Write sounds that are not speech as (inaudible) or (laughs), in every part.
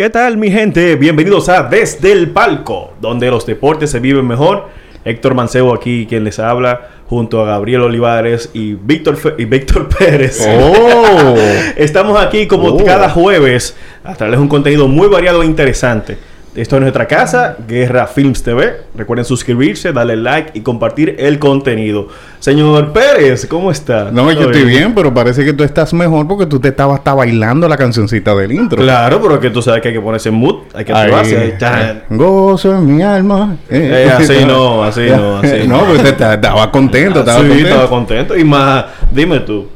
¿Qué tal mi gente? Bienvenidos a Desde el Palco, donde los deportes se viven mejor. Héctor Mancebo aquí quien les habla, junto a Gabriel Olivares y Víctor, Fe- y Víctor (laughs) Pérez. Oh. (laughs) Estamos aquí como Oh. cada jueves a traerles un contenido muy variado e interesante. Esto es nuestra casa, Guerra Films TV. Recuerden suscribirse, darle like y compartir el contenido. Señor Pérez, ¿cómo está? No, yo ¿Todo estoy bien, pero parece que tú estás mejor porque tú te estabas hasta bailando la cancioncita del intro. Claro, pero que tú sabes que hay que ponerse en mood, hay que activarse. Gozo en mi alma. Eh, así no, así no, (laughs) así no, no. pues estaba contento, estaba sí, contento. estaba contento. Y más, dime tú,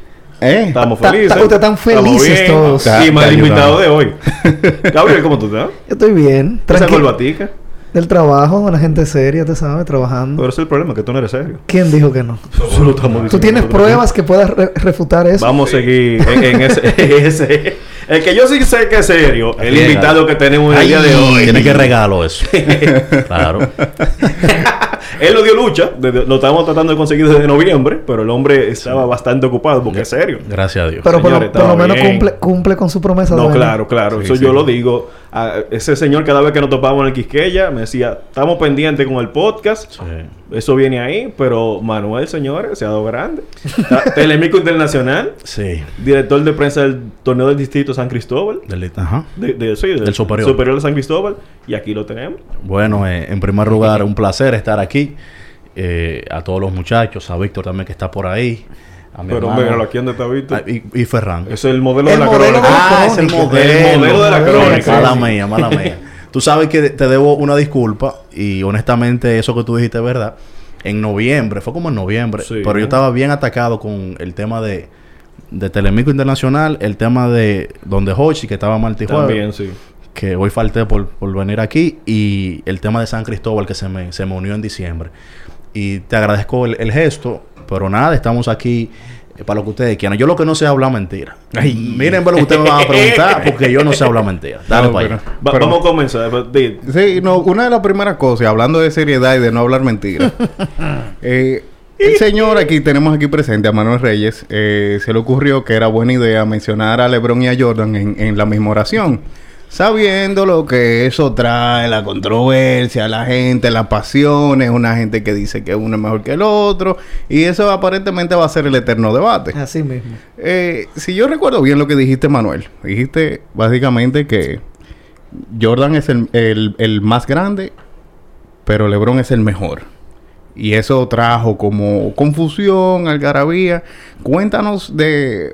¿Eh? estamos Ta- ta- felices. ustedes están felices bien. todos. Y más el invitado de hoy. (laughs) Gabriel, ¿cómo tú estás? Yo estoy bien. Tranquilo. corbatica. Del trabajo, una gente seria, te sabes, trabajando. Pero ese es el problema, que tú no eres serio. ¿Quién dijo que no? (laughs) Eso lo estamos diciendo ¿Tú tienes pruebas que puedas re- refutar eso? Vamos a seguir en, ese- (laughs) El que yo sí sé que es serio, el Llega. invitado que tenemos en el día de hoy. Tiene que regalo eso. (laughs) claro. Él lo dio lucha, desde- lo estábamos tratando de conseguir desde noviembre, pero el hombre estaba bastante ocupado porque es serio. Gracias a Dios. Pero por, lo- por menos cumple, cumple con su promesa de No, claro, claro. Sí, Eso sí. yo lo digo. A ese señor cada vez que nos topábamos en el Quisqueya me decía, estamos pendientes con el podcast. Sí. Eso viene ahí, pero Manuel, señores, se ha dado grande. (laughs) Telemico Internacional, Sí. director de prensa del torneo del distrito San Cristóbal. Del- ajá. De, de- sí, Del superior. de San Cristóbal. Y aquí lo tenemos. Bueno, eh, en primer lugar, un placer estar aquí. Eh, a todos los muchachos, a Víctor también que está por ahí. A mi Pero hermano. míralo aquí donde está Víctor. Ah, y, y Ferran. Es el modelo El de la modelo crónica. de la Ah, es el modelo. El modelo de la crónica. Mala mía, mala mía. (laughs) Tú sabes que te debo una disculpa y honestamente eso que tú dijiste es verdad. En noviembre, fue como en noviembre, Sí. pero yo estaba bien atacado con el tema de, de Telemico Internacional, el tema de donde Hochi, que estaba Martí Jueves, También, sí. que hoy falté por, por venir aquí, y el tema de San Cristóbal que se me, se me unió en diciembre. Y te agradezco el, el gesto, pero nada, estamos aquí eh, para lo que ustedes quieran. Yo lo que no sé es hablar mentira. Miren ver lo que ustedes me van a preguntar, (laughs) porque yo no sé hablar mentira. Dale No, para pero- allá. Va- Pero- vamos a comenzar. Sí, no, una de las primeras cosas, hablando de seriedad y de no hablar mentiras. (laughs) eh, el señor aquí, tenemos aquí presente a Manuel Reyes, eh, se le ocurrió que era buena idea mencionar a LeBron y a Jordan en, en la misma oración. Sabiendo lo que eso trae, la controversia, la gente, las pasiones, una gente que dice que uno es mejor que el otro, y eso aparentemente va a ser el eterno debate. Así mismo. Eh, si yo recuerdo bien lo que dijiste, Manuel, dijiste básicamente que Jordan es el, el- el más grande, pero LeBron es el mejor. Y eso trajo como confusión, algarabía. Cuéntanos de,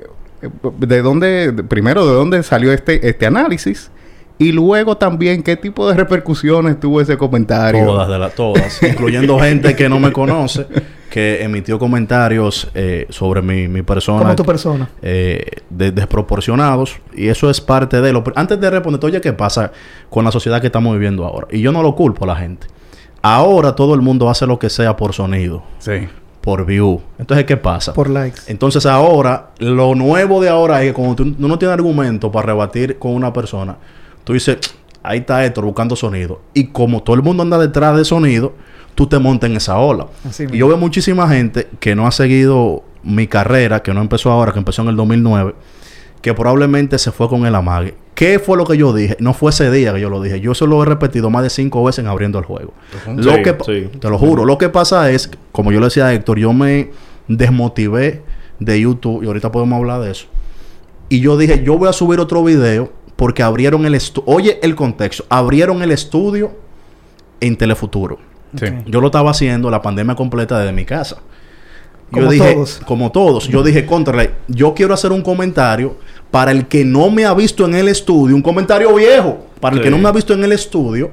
de dónde, de- primero, de dónde salió este, este análisis. Y luego también, ¿qué tipo de repercusiones tuvo ese comentario? Todas, de la, todas. incluyendo (laughs) gente que no me conoce, que emitió comentarios eh, sobre mi, mi persona. Como tu persona. eh, de- desproporcionados y eso es parte de lo antes de responder oye qué pasa con la sociedad que estamos viviendo ahora y yo no lo culpo a la gente ahora todo el mundo hace lo que sea por sonido Sí. por view entonces qué pasa Por likes. entonces ahora lo nuevo de ahora es que cuando tú tú no tienes argumento para rebatir con una persona tú dices ahí está Héctor buscando sonido y como todo el mundo anda detrás de sonido tú te montas en esa ola Así y mismo. yo veo muchísima gente que no ha seguido mi carrera, que no empezó ahora, que empezó en el 2009, que probablemente se fue con el amague. ¿Qué fue lo que yo dije? No fue ese día que yo lo dije. Yo eso lo he repetido más de cinco veces en abriendo el juego. Lo que, sí. Te lo juro. Lo que pasa es, como yo le decía a Héctor, yo me desmotivé de YouTube y ahorita podemos hablar de eso. Y yo dije, yo voy a subir otro video porque abrieron el estudio. Oye, el contexto. Abrieron el estudio en Telefuturo. Sí. Yo lo estaba haciendo la pandemia completa desde mi casa. Yo Como dije, todos. como todos, yo dije, contra, yo quiero hacer un comentario para el que no me ha visto en el estudio, un comentario viejo, para el que no me ha visto en el estudio,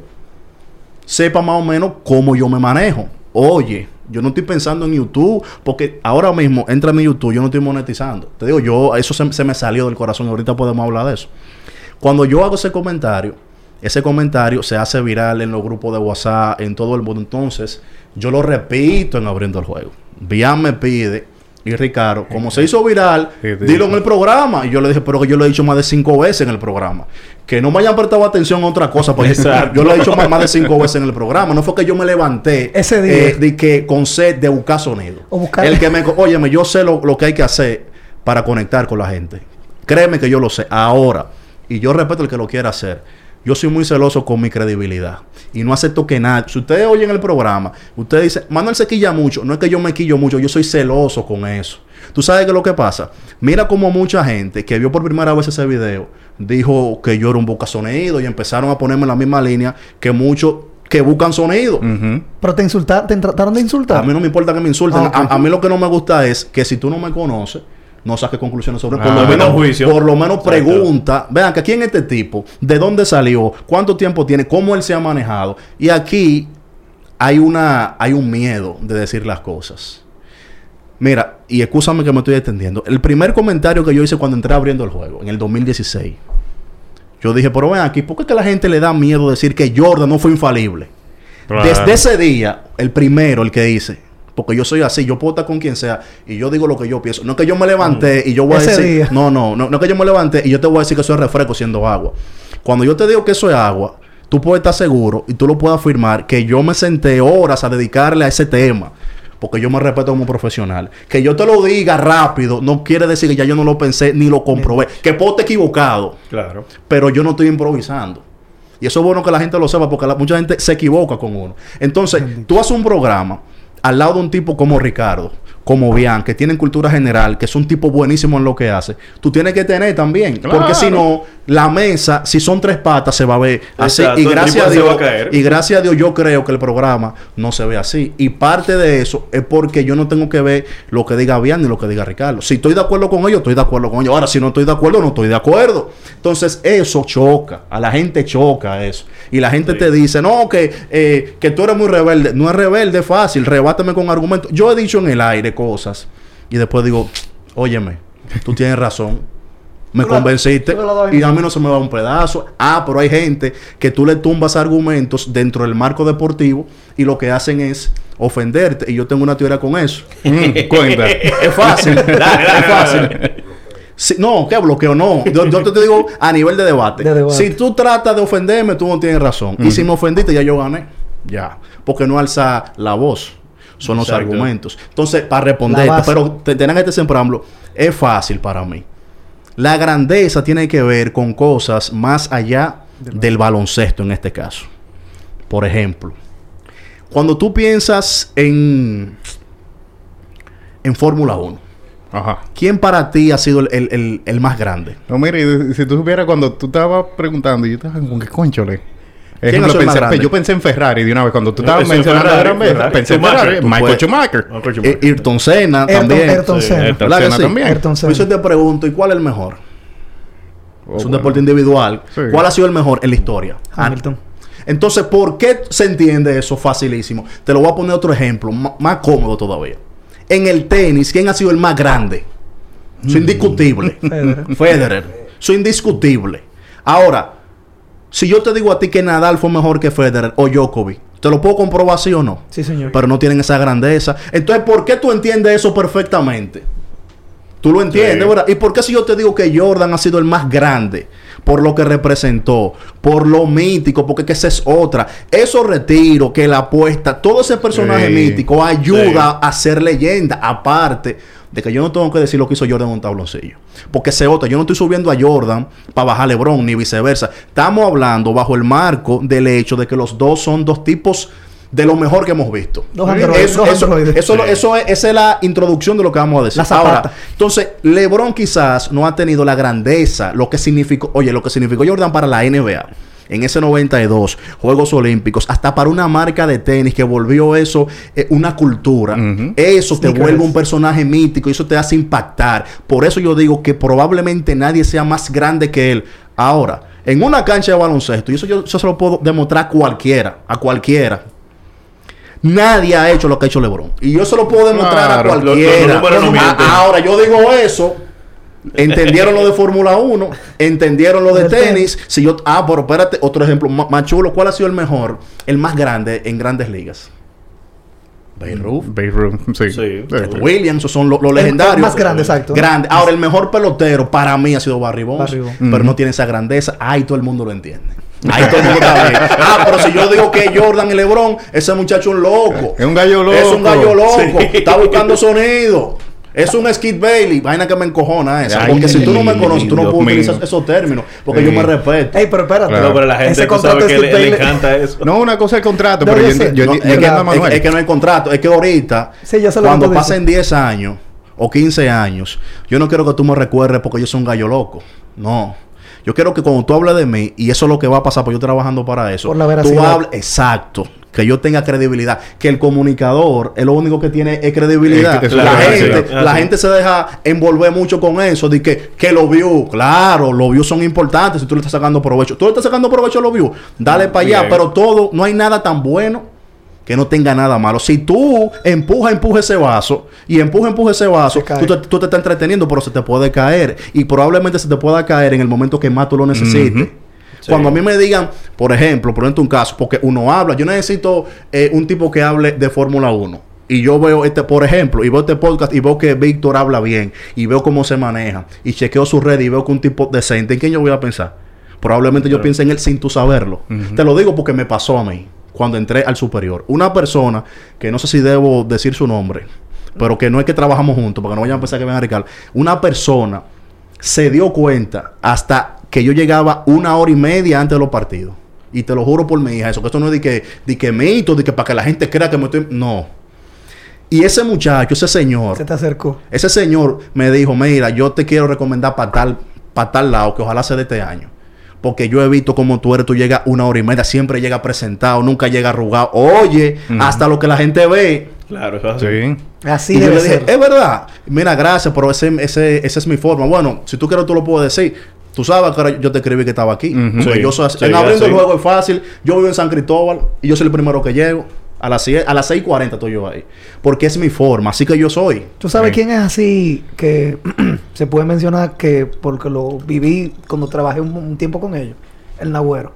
sepa más o menos cómo yo me manejo. Oye, yo no estoy pensando en YouTube, porque ahora mismo entra en mi YouTube, yo no estoy monetizando. Te digo, yo, eso se, se me salió del corazón, ahorita podemos hablar de eso. Cuando yo hago ese comentario, ese comentario se hace viral en los grupos de WhatsApp, en todo el mundo. Entonces, yo lo repito en abriendo el juego. Bian me pide y Ricardo, como se hizo viral, Sí, sí. dilo en el programa. Y yo le dije, pero que yo lo he dicho más de cinco veces en el programa. Que no me hayan prestado atención a otra cosa. Porque yo lo he dicho más, más de cinco veces en el programa. No fue que yo me levanté Ese día. eh, de que con sed de buscar sonido. O buscar- El que me... Óyeme, yo sé lo, lo que hay que hacer para conectar con la gente. Créeme que yo lo sé. Ahora. Y yo respeto el que lo quiera hacer. Yo soy muy celoso con mi credibilidad. Y no acepto que nada. Si ustedes oyen el programa, usted dice, Manuel se quilla mucho. No es que yo me quillo mucho, yo soy celoso con eso. Tú sabes que lo que pasa. Mira como mucha gente que vio por primera vez ese video dijo que yo era un busca sonido y empezaron a ponerme en la misma línea que muchos que buscan sonido. Pero te insultaron, te trataron de insultar. A mí no me importa que me insulten. Ah, a, a mí lo que no me gusta es que si tú no me conoces, no saques conclusiones sobre Ah, por lo menos juicio. Por lo menos pregunta. Vean que quién es este tipo, de dónde salió, cuánto tiempo tiene, cómo él se ha manejado. Y aquí hay una, hay un miedo de decir las cosas. Mira, y escúchame que me estoy extendiendo. El primer comentario que yo hice cuando entré abriendo el juego, en el 2016, yo dije, pero ven aquí, ¿por qué que a la gente le da miedo decir que Jordan no fue infalible? Desde ese día, el primero, el que hice, porque yo soy así, yo puedo estar con quien sea y yo digo lo que yo pienso. No es que yo me levanté y yo voy Ese a decir, día. no, no, no, no es que yo me levanté y yo te voy a decir que eso es refresco siendo agua. Cuando yo te digo que eso es agua, tú puedes estar seguro y tú lo puedes afirmar que yo me senté horas a dedicarle a ese tema. Porque yo me respeto como profesional. Que yo te lo diga rápido no quiere decir que ya yo no lo pensé ni lo comprobé. Que puedo estar equivocado Claro. pero yo no estoy improvisando. Y eso es bueno que la gente lo sepa porque la- mucha gente se equivoca con uno. Entonces, tú haces un programa al lado de un tipo como Ricardo, como Bian, que tienen cultura general, que es un tipo buenísimo en lo que hace, tú tienes que tener también. Claro. Porque si no, la mesa, si son tres patas, se va a ver así. Exacto, Y gracias a Dios, a caer. y gracias a Dios, yo creo que el programa no se ve así. Y parte de eso es porque yo no tengo que ver lo que diga Bian ni lo que diga Ricardo. Si estoy de acuerdo con ellos, estoy de acuerdo con ellos. Ahora, si no estoy de acuerdo, no estoy de acuerdo. Entonces, eso choca. A la gente choca eso. Y la gente Sí. te dice, no, que, eh, que tú eres muy rebelde. No es rebelde, fácil. Rebátame con argumentos. Yo he dicho en el aire cosas. Y después digo, óyeme, tú tienes razón. Me (laughs) Tú convenciste la y a mí no se me va un pedazo. Ah, pero hay gente que tú le tumbas argumentos dentro del marco deportivo y lo que hacen es ofenderte. Y yo tengo una teoría con eso. Mm, (laughs) cuenta. (laughs) Es fácil. Dale, dale, es fácil. dale. Si- no, que bloqueo no. Yo, yo te digo a nivel de debate. De debate. Si tú tratas de ofenderme, tú no tienes razón. Y si me ofendiste, ya yo gané. Ya. Porque no alza la voz. Son los Exacto. argumentos. Entonces, para base. pero te tengan este sembramlo, es fácil para mí. La grandeza tiene que ver con cosas más allá del baloncesto en este caso. Por ejemplo, cuando tú piensas en, en Fórmula 1, Ajá. ¿quién para ti ha sido el, el- el- el más grande? No, mire, si tú supieras cuando tú estabas preguntando, yo estaba con qué conchole. Yo pensé en Ferrari de una vez. Cuando tú estabas mencionando Ferrari, la gran pensé en Ferrari. Michael Schumacher. Michael Eh, Schumacher. Ayrton Senna Ayrton- también. Ayrton Sí, Senna. También. Ayrton Por eso Senna. te pregunto, ¿y cuál es el mejor? Oh, es un bueno. deporte individual. Sí. ¿Cuál ha sido el mejor en la historia? Hamilton. Entonces, ¿por qué se entiende eso facilísimo? Te lo voy a poner otro ejemplo, más cómodo todavía. En el tenis, ¿quién ha sido el más grande? Eso es indiscutible. (laughs) Federer. Federer. Eso es indiscutible. Ahora, si yo te digo a ti que Nadal fue mejor que Federer o Djokovic, ¿te lo puedo comprobar sí o no? Sí, señor. Pero no tienen esa grandeza. Entonces, ¿por qué tú entiendes eso perfectamente? Tú lo entiendes, Sí. ¿verdad? ¿Y por qué si yo te digo que Jordan ha sido el más grande? Por lo que representó, por lo mítico, porque que esa es otra. Esos retiros, que la apuesta, todo ese personaje Sí. mítico ayuda a ser leyenda. Aparte de que yo no tengo que decir lo que hizo Jordan en un tabloncillo. Porque se otra, yo no estoy subiendo a Jordan para bajar a LeBron, ni viceversa. Estamos hablando bajo el marco del hecho de que los dos son dos tipos de lo mejor que hemos visto. Eso- Sí. es, esa es la introducción de lo que vamos a decir. Ahora, entonces, LeBron quizás no ha tenido la grandeza, lo que significó, oye, lo que significó Jordan para la NBA. En ese 92, Juegos Olímpicos, hasta para una marca de tenis que volvió eso eh, una cultura. Eso te vuelve un personaje mítico y eso te hace impactar. Por eso yo digo que probablemente nadie sea más grande que él. Ahora, en una cancha de baloncesto, y eso yo, eso se lo puedo demostrar a cualquiera, a cualquiera. Nadie ha hecho lo que ha hecho LeBron. Y yo se lo puedo demostrar Claro, a los- los cualquiera. no A- mienten. ahora, yo digo eso. Entendieron lo de Fórmula 1, entendieron lo de tenis. Si yo, ah, pero espérate, otro ejemplo más chulo. ¿Cuál ha sido el mejor, el más grande en grandes ligas? Babe Ruth. Babe Ruth, sí. Sí. Williams, esos son los legendarios. el más grande, exacto. Grande. Ahora, el mejor pelotero para mí ha sido Barry Bonds. Barry Bonds. Pero no tiene esa grandeza. Ahí todo el mundo lo entiende. Ahí todo el mundo está bien. (laughs) Ah, pero si yo digo que Jordan y LeBron, ese muchacho es un loco. Es un gallo loco. Es un gallo loco. Sí. Está buscando sonido. Es un Skid Bailey. Vaina que me encojona esa. Ay, Porque si tú no me conoces, tú no Dios puedes mío. utilizar esos términos. Porque Sí. yo me respeto. Ey, pero espérate. Claro. No, pero la gente Ese contrato que es le, que le usted le- encanta eso. No, una cosa es el contrato, No, pero yo No, es, que, es- es que no hay contrato. Es que ahorita, Sí, lo cuando pasen dices. 10 años o 15 años, yo no quiero que tú me recuerdes porque yo soy un gallo loco. No. Yo quiero que cuando tú hables de mí, y eso es lo que va a pasar, porque yo trabajando para eso, Por la tú hables, exacto, que yo tenga credibilidad, que el comunicador es lo único que tiene es credibilidad. Es que- la gente, la Ah, sí. gente se deja envolver mucho con eso, de que, que los views, claro, los views son importantes si tú le estás sacando provecho. Tú le estás sacando provecho a los views, dale para allá, pero todo, no hay nada tan bueno que no tenga nada malo. Si tú empuja, empuja ese vaso y empuja, empuja ese vaso, tú te, tú te estás entreteniendo, pero se te puede caer. Y probablemente se te pueda caer en el momento que más tú lo necesites. Cuando a mí me digan, por ejemplo, por ejemplo, un caso, porque uno habla, yo necesito eh, un tipo que hable de Fórmula 1. Y yo veo este, por ejemplo, y veo este podcast y veo que Víctor habla bien y veo cómo se maneja y chequeo su red y veo que un tipo decente, ¿en quién yo voy a pensar? Probablemente yo piense en él sin tú saberlo. Te lo digo porque me pasó a mí cuando entré al superior. Una persona que no sé si debo decir su nombre, pero que no es que trabajamos juntos, porque no vayan a pensar que me van a ricar. Una persona se dio cuenta hasta que yo llegaba una hora y media antes de los partidos. Y te lo juro por mi hija, eso que esto no es de que, de que mito, de que para que la gente crea que me estoy. No. Y ese muchacho, ese señor, Se te acercó. ese señor me dijo, mira, yo te quiero recomendar para tal, para tal lado, que ojalá sea de este año. Porque yo he visto como tú eres, tú llegas una hora y media, siempre llega presentado, nunca llega arrugado. Oye, hasta lo que la gente ve. Claro, eso es así. Sí. Así y yo le dije, ser. es verdad. Mira, gracias, pero ese, ese, esa es mi forma. Bueno, si tú quieres, tú lo puedes decir. Tú sabes que ahora yo te escribí que estaba aquí. Sí, yo soy así. sí, en abriendo el juego es fácil. Yo vivo en San Cristóbal y yo soy el primero que llego. A las, 10 a las 6.40 estoy yo ahí. Porque es mi forma. Así que yo soy. ¿Tú sabes Sí. quién es así que (clears throat) se puede mencionar que porque lo viví cuando trabajé un, un tiempo con ellos? El Nagüero.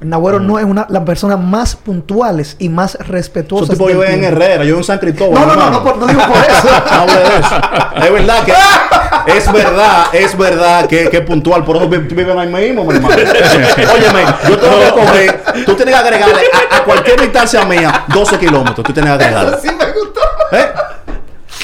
El Nagüero no es una las personas más puntuales y más respetuosas. tipos del viven en. Herrera. Yo en San Cristóbal. No, no, no, no, por- no digo por eso. (laughs) No hable de eso. Es verdad que (laughs) es verdad, es verdad que, que es puntual. Por eso vi- viven ahí mismo, mi hermano. (laughs) Óyeme, yo tengo que coger. Tú tienes que agregarle a, a cualquier distancia mía 12 kilómetros. Tú tienes que agregarle. Sí me gustó. ¿Eh?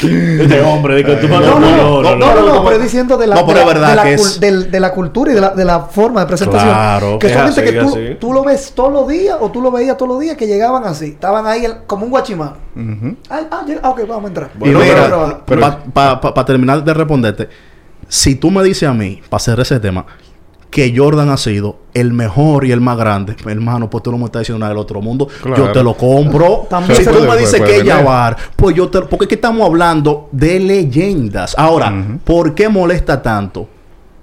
Este hombre, de que tú No, no, no, no, no, no, no, pero diciendo de la, no, pero de la- verdad de la es- del- de la cultura y de la, de la forma de presentación. Claro, que son gente así, que tú, así. tú lo ves todos los días o tú lo veías todos los días que llegaban así. Estaban ahí el- como un guachimán. Ujú. Ay, ah, llega- ah, ok, vamos a entrar. y Bueno, a mira, trabajar. pero- para terminar de responderte, si tú me dices a mí, para hacer ese tema, que Jordan ha sido el mejor y el más grande, hermano, pues tú no me estás diciendo nada del otro mundo. Claro. Yo te lo compro. (laughs) También si tú puede- me dices puede que es. Jabbar, pues yo te... Porque es que estamos hablando de leyendas. Ahora. ¿por qué molesta tanto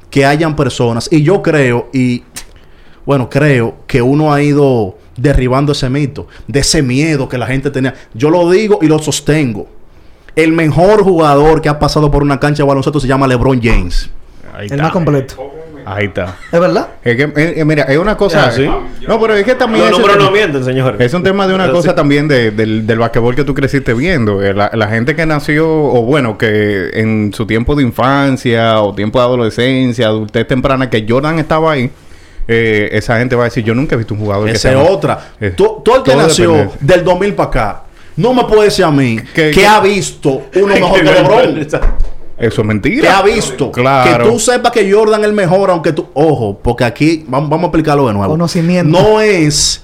que hayan personas? Y yo creo, y bueno, creo que uno ha ido derribando ese mito, de ese miedo que la gente tenía. Yo lo digo y lo sostengo. El mejor jugador que ha pasado por una cancha de baloncesto se llama LeBron James. Ahí El está. más completo. Ahí está. ¿Es verdad? Es que, eh, eh, mira, es una cosa. ¿Ah, sí? No, pero es que también. No mienten, señor. Es un tema de una Pero cosa sí. también de- del, del basquetbol que tú creciste viendo. Eh, La, la gente que nació, o bueno, que en su tiempo de infancia o tiempo de adolescencia, adultez temprana, que Jordan estaba ahí, eh, esa gente va a decir, yo nunca he visto un jugador que Esa sea es más". otra. Eh, Tú- Todo el que todo nació depende. del 2000 para acá, no me puede decir a mí Que- que, que- ha visto uno mejor (laughs) que LeBron. (laughs) Eso es mentira. que ha visto. Claro. Que tú sepas que Jordan es el mejor, aunque tú. Ojo, porque aquí vamos, vamos a explicarlo de nuevo. Conocimiento. No es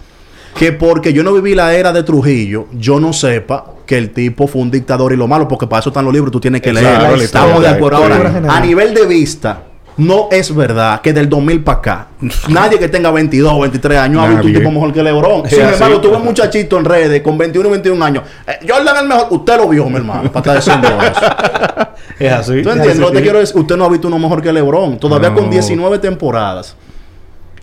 que porque yo no viví la era de Trujillo, yo no sepa que el tipo fue un dictador y lo malo, porque para eso están los libros, tú tienes que leer. Estamos de acuerdo. Ahora, a nivel de vista, no es verdad que del 2000 para acá, nadie que tenga 22 o 23 años ha visto un tipo mejor que LeBron. Sin embargo, tuve un muchachito en redes con 21 y 21 años. Eh, Jordan es el mejor. Usted lo vio, mi hermano, para estar diciendo eso. (laughs) Es así. ¿Tú entiendes? Es Lo que quiero decir, usted no ha visto uno mejor que LeBron. Todavía No. con 19 temporadas.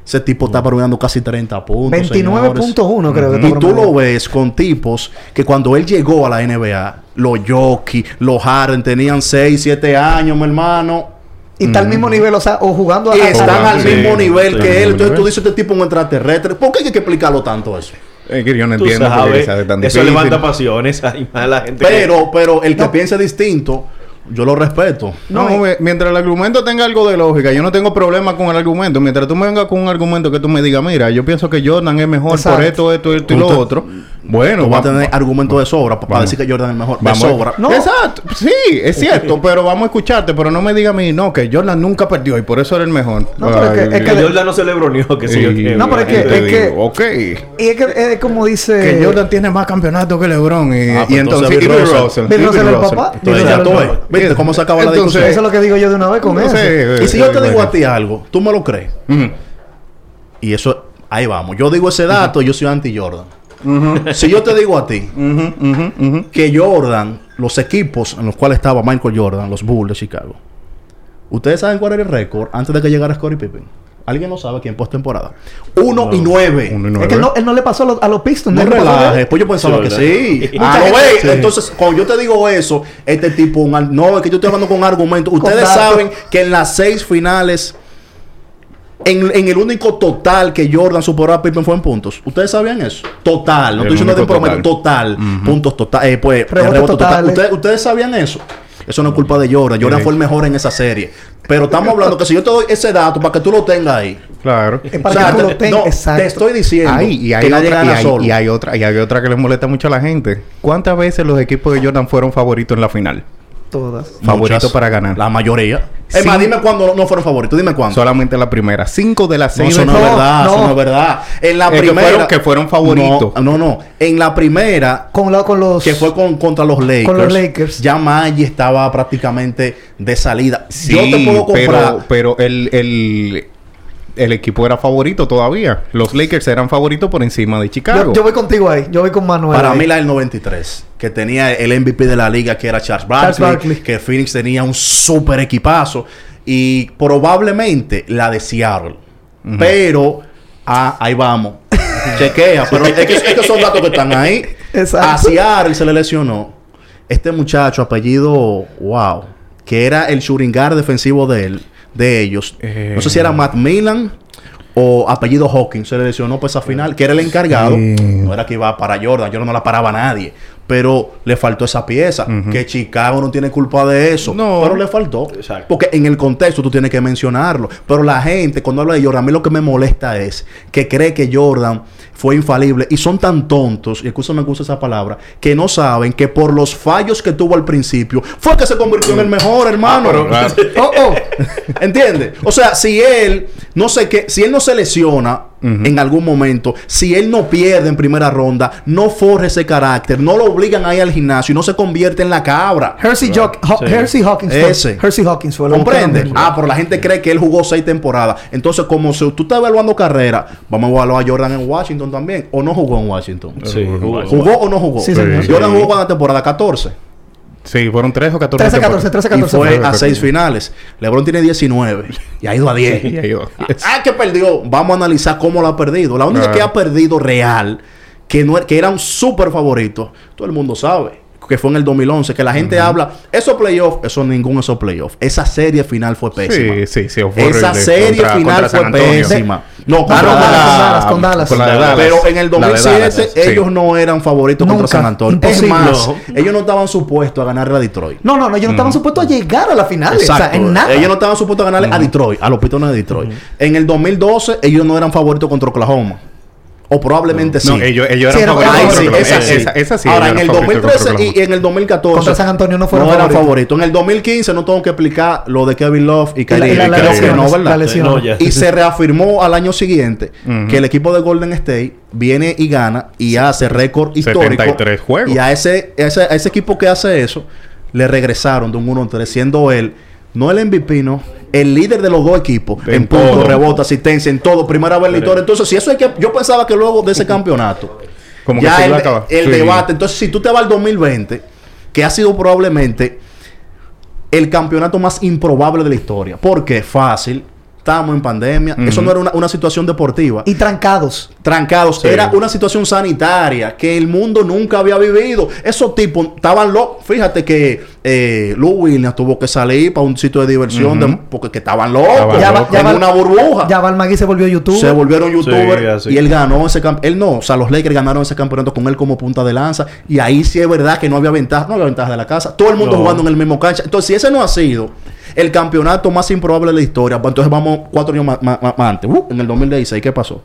Ese tipo está promediando casi 30 puntos. 29.1 creo que Y está tú lo ves con tipos que cuando él llegó a la NBA, los Jockey, los Harden tenían 6, 7 años, mi hermano. Y está al mismo nivel, o sea, o jugando a Y a- están jugando, al sí, mismo nivel sí, que él. Entonces tú nivel. dices, este tipo es un extraterrestre. ¿Por qué hay que explicarlo tanto eso? Es que yo no Tú entiendo por qué sabes, tan eso difícil. levanta pasiones. (laughs) Hay la gente que- Pero, pero el que No. piense distinto, yo lo respeto. No, No, me- mientras el argumento tenga algo de lógica, yo no tengo problema con el argumento. Mientras tú me vengas con un argumento que tú me digas, mira, yo pienso que Jordan es mejor Exacto. por esto, esto, esto y Tú lo te- otro. Bueno, Tú vas a tener argumentos de sobra para Vamos. decir que Jordan es mejor. De Vamos. sobra. No. Exacto. Sí, es cierto, (laughs) pero vamos a escucharte. Pero no me diga a mí, no, que Jordan nunca perdió y por eso era el mejor. No, pero es que- es Que que- Jordan no se le broneó, que sí. yo Y- No, pero es que- es que- ok. Y es que es como dice... Que Jordan tiene más campeonatos que LeBron. Y, Ah, y pues entonces, entonces y Russell. Russell. Bill y Russell el papá. Entonces ya tú papá. ¿Viste cómo se acaba la discusión? Eso es lo que digo yo de una vez con eso. eh, Y si yo te eh, digo eh, a ti algo, tú me lo crees. Y eso, ahí vamos. Yo digo ese dato, yo soy anti-Jordan. Si yo te digo a ti que Jordan, los equipos en los cuales estaba Michael Jordan, los Bulls de Chicago, ¿ustedes saben cuál era el récord antes de que llegara Scottie Pippen? ¿Alguien lo sabe aquí en postemporada? 1 y 9. Uno y Es nueve. que él no, él no le pasó a los, a los Pistons. No a- relajes, pues yo pensaba Sí, que sí. Ah, ¿lo gente- ves? sí. Entonces, cuando yo te digo eso, este tipo, no, es que yo estoy hablando con argumentos. Ustedes saben que en las seis finales, en, en el único total que Jordan superó a Pippen fue en puntos. ¿Ustedes sabían eso? Total, no El estoy diciendo de promedio, total. Puntos total, eh, pues, rebote total. ¿Ustedes, ustedes sabían eso? Eso no es culpa de Jordan. Jordan Sí. fue el mejor en esa serie. Pero estamos hablando que si yo te doy ese dato para que tú lo tengas ahí. Claro. Es para O sea, que tú te- lo tengas. no, Exacto. te estoy diciendo Ay, y hay, que nadie otra, y, gana hay, solo. y hay otra, y hay otra que le molesta mucho a la gente. ¿Cuántas veces los equipos de Jordan fueron favoritos en la final? Todas. Favorito Muchas. para ganar. La mayoría. Es Sí. más, dime cuándo no fueron favoritos. Dime cuándo. Solamente la primera. Cinco de las No, seis eso no es verdad. Eso no. no es verdad. En la Es que primera. fueron- que fueron favoritos. No, no, no. En la primera. Con, la- con los... Que fue con, contra los Lakers. Con los Lakers. Ya Maggi estaba prácticamente de salida. Sí, Yo te puedo comprar. Pero, pero el, el, el equipo era favorito todavía. Los Lakers eran favoritos por encima de Chicago. Yo, yo voy contigo ahí. Yo voy con Manuel. Para ahí. mí la del 93, que tenía el MVP de la liga, que era Charles Charles Barkley, Barkley. que Phoenix tenía un super equipazo, y probablemente la de Seattle. Pero, ah, ahí vamos. (laughs) Chequea, pero es que, es que son datos que están ahí. Exacto. A Seattle se le lesionó este muchacho, apellido, wow, que era el shooting guard defensivo de él, de ellos. Eh. No sé si era Matt Milan o apellido Hawkins, se le lesionó pues esa final, que era el encargado. Sí. No era que iba para Jordan, Jordan no la paraba a nadie. Pero le faltó esa pieza. Que Chicago no tiene culpa de eso. No. Pero le faltó. Exacto. Porque en el contexto tú tienes que mencionarlo. Pero la gente, cuando habla de Jordan, a mí lo que me molesta es que cree que Jordan fue infalible. Y son tan tontos, y escúchame que use esa palabra, que no saben que por los fallos que tuvo al principio, fue que se convirtió en el mejor, hermano. Claro. (laughs) Oh, oh. ¿Entiendes? O sea, si él no sé qué, si él no se lesiona en algún momento, si él no pierde en primera ronda, no forja ese carácter, no lo obligan a ir al gimnasio y no se convierte en la cabra. Hersey, Jock- Ho- Sí. Hersey Hawkins fue. Ese. Hersey Hawkins fue. ¿Comprende? Ah, pero la gente cree que él jugó seis temporadas. Entonces, como si tú estás evaluando carrera, vamos a evaluar a Jordan en Washington también. ¿O no jugó en Washington? Sí, jugó. ¿Jugó o no jugó? Sí, señor. Jordan jugó cuando temporada 14. Sí, fueron tres o 14 13, 14, 13, 14. y fue fue. a seis finales. LeBron tiene 19 y ha ido a 10. Y ahí va. Ah, que perdió. Vamos a analizar cómo lo ha perdido. La única Claro. que ha perdido real, que no que era un súper favorito, todo el mundo sabe. Que fue en el 2011, que la gente habla, esos playoffs, eso ningún esos playoffs. Esa serie final fue pésima. Sí, sí, sí. fue Esa serie Contra- final contra fue pésima. No, con Dallas, con Dallas, con. Pero en el La de 2007 Dallas, sí. ellos no eran favoritos contra. San Antonio. Imposible. Es más, ellos no estaban supuestos a ganarle a Detroit. No, no, no. Ellos no estaban supuestos a llegar a la final. O sea, en nada. Ellos no estaban supuestos a ganarle a Detroit, a los Pitones de Detroit. En el 2012 ellos no eran favoritos contra Oklahoma. O probablemente sí. No, ellos, ellos Sí, eran eran favoritos. Ahí sí, contra esa sí. Esa, esa sí. Ahora, en el eran favoritos contra 2013 y en el 2014. Contra San Antonio no fueron eran favoritos. favoritos. En el 2015 no tengo que explicar lo de Kevin Love y la- Kyrie y la- la no, la lesión. No, ya. Y se reafirmó al año siguiente Ujú. que el equipo de Golden State viene y gana y hace récord histórico. 73 juegos. Y a ese, ese, a ese equipo que hace eso, le regresaron de un 1-3, siendo él, no el MVP, no, el líder de los dos equipos. En, En punto, todo. rebote, asistencia, en todo, primera vez en la historia. Entonces, si eso hay que. Yo pensaba que luego de ese campeonato, Como que ya se el, iba a acabar. el Sí. debate. Entonces, si tú te vas al 2020, que ha sido probablemente el campeonato más improbable de la historia. ¿Por qué? Fácil. Estábamos en pandemia. Eso no era una, una situación deportiva. Y trancados. Trancados. Sí. Era una situación sanitaria que el mundo nunca había vivido. Esos tipos estaban locos. Fíjate que eh, Lou Williams tuvo que salir para un sitio de diversión de- porque que estaban locos. Estaban Ya va- ya en va- una burbuja. Ya Valmagui se volvió youtuber. Se volvieron youtubers así. y él ganó ese campeonato. Él no, o sea, los Lakers ganaron ese campeonato con él como punta de lanza. Y ahí sí es verdad que no había ventaja, no había ventaja de la casa. Todo el mundo No. jugando en el mismo cancha. Entonces, si ese no ha sido el campeonato más improbable de la historia, pues entonces vamos cuatro años más, más- más antes. Uh, en el 2016, ¿qué pasó?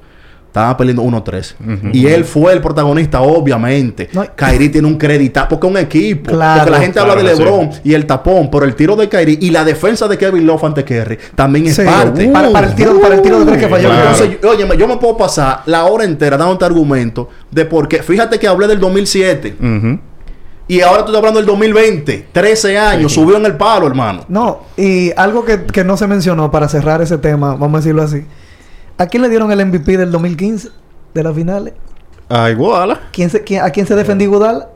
Estaban perdiendo 1-3. Y él fue el protagonista, obviamente. No, Kyrie tiene un crédito porque es un equipo. Claro. porque la gente Claro habla de sí. LeBron y el tapón, pero el tiro de Kyrie y la defensa de Kevin Love ante Kerry también es Sí. parte. para, para el tiro, para el tiro de tres que falló. Claro. Entonces, yo- óyeme, yo me puedo pasar la hora entera dándote argumento de por qué. Fíjate que hablé del 2007 Ujú. Y ahora tú estás hablando del 2020. 13 años, subió en el palo, hermano. No, y algo que, que no se mencionó para cerrar ese tema, vamos a decirlo así. ¿A quién le dieron el MVP del 2015 de las finales? A Iguodala. ¿Quién se, quién- ¿A quién se defendió Iguodala?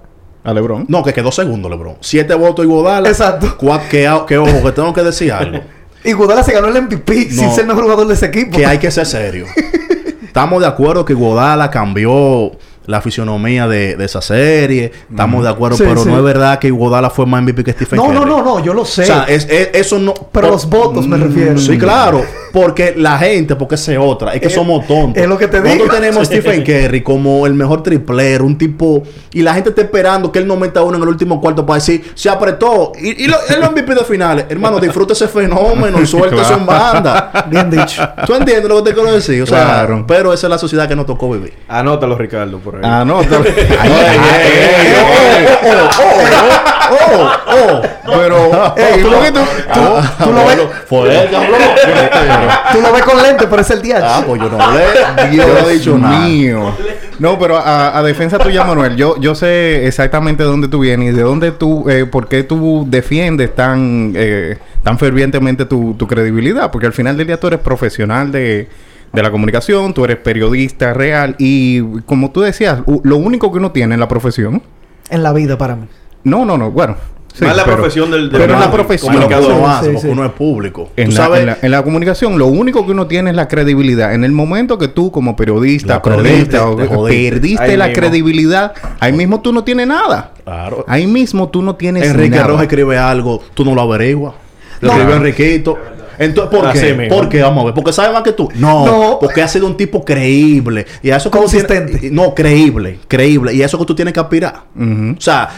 A LeBron. No, que quedó segundo, LeBron. Siete votos y Godala. Exacto. Que, que ojo, que tengo que decir algo. (laughs) Iguodala se ganó el MVP sin No. ser mejor jugador de ese equipo. que hay que ser serio. (laughs) Estamos de acuerdo que Godala cambió la fisionomía de, de esa serie. Estamos de acuerdo, Sí, pero sí. no es verdad que Godala fue más MVP que Stephen no, Curry. no, no, no, yo lo sé. O sea, es, es- eso no. Pero los votos me refiero. Sí, claro. Porque la gente, porque esa es otra. Es que Es- somos tontos. es lo que te Nosotros digo. tenemos (laughs) a Stephen Curry como el mejor triplero, un tipo. Y la gente está esperando que él no meta uno en el último cuarto para decir, se apretó. Y, y lo, él lo MVP de finales. Hermano, disfruta ese fenómeno y suelta eso en banda. Bien dicho. ¿Tú entiendes lo que te quiero decir? O sea, Claro. pero esa es la sociedad que nos tocó vivir. Anótalo, Ricardo, por ahí. Ah, no. te- ¡Oh! ¡Oh! Pero, ey, tú lo lo- que tú- tú- tú lo ves-. Tú lo ves con lente, pero es el día. Ah, pues yo no hablé. Yo no he dicho nada. mío. No, pero a, a defensa tuya, Manuel, yo, yo sé exactamente de dónde tú vienes y de dónde tú, eh, por qué tú defiendes tan, eh, tan fervientemente tu, tu credibilidad, porque al final del día tú eres profesional de, de la comunicación, tú eres periodista real y como tú decías, lo único que uno tiene en la profesión, En la vida para mí. No, no, no, bueno. sí, Más la pero- profesión del, del pero en la profesión. comunicador. Uno Sí, sí, es público. En Tú la, sabes, en la- en la comunicación, lo único que uno tiene es la credibilidad. En el momento que tú, como periodista, cronista, perdiste Ahí la mismo. credibilidad, ahí mismo tú no tienes nada. Claro. Ahí mismo tú no tienes Enrique nada. Rojas escribe algo, tú no lo averiguas. Lo No. escribió Enriquito. Entonces, ¿por qué? ¿Por qué? Vamos a ver. ¿Porque sabe más que tú? No, No. Porque ha sido un tipo creíble. Y a eso que tú Consistente. tienes- no, creíble. Creíble. Y a eso que tú tienes que aspirar. O sea,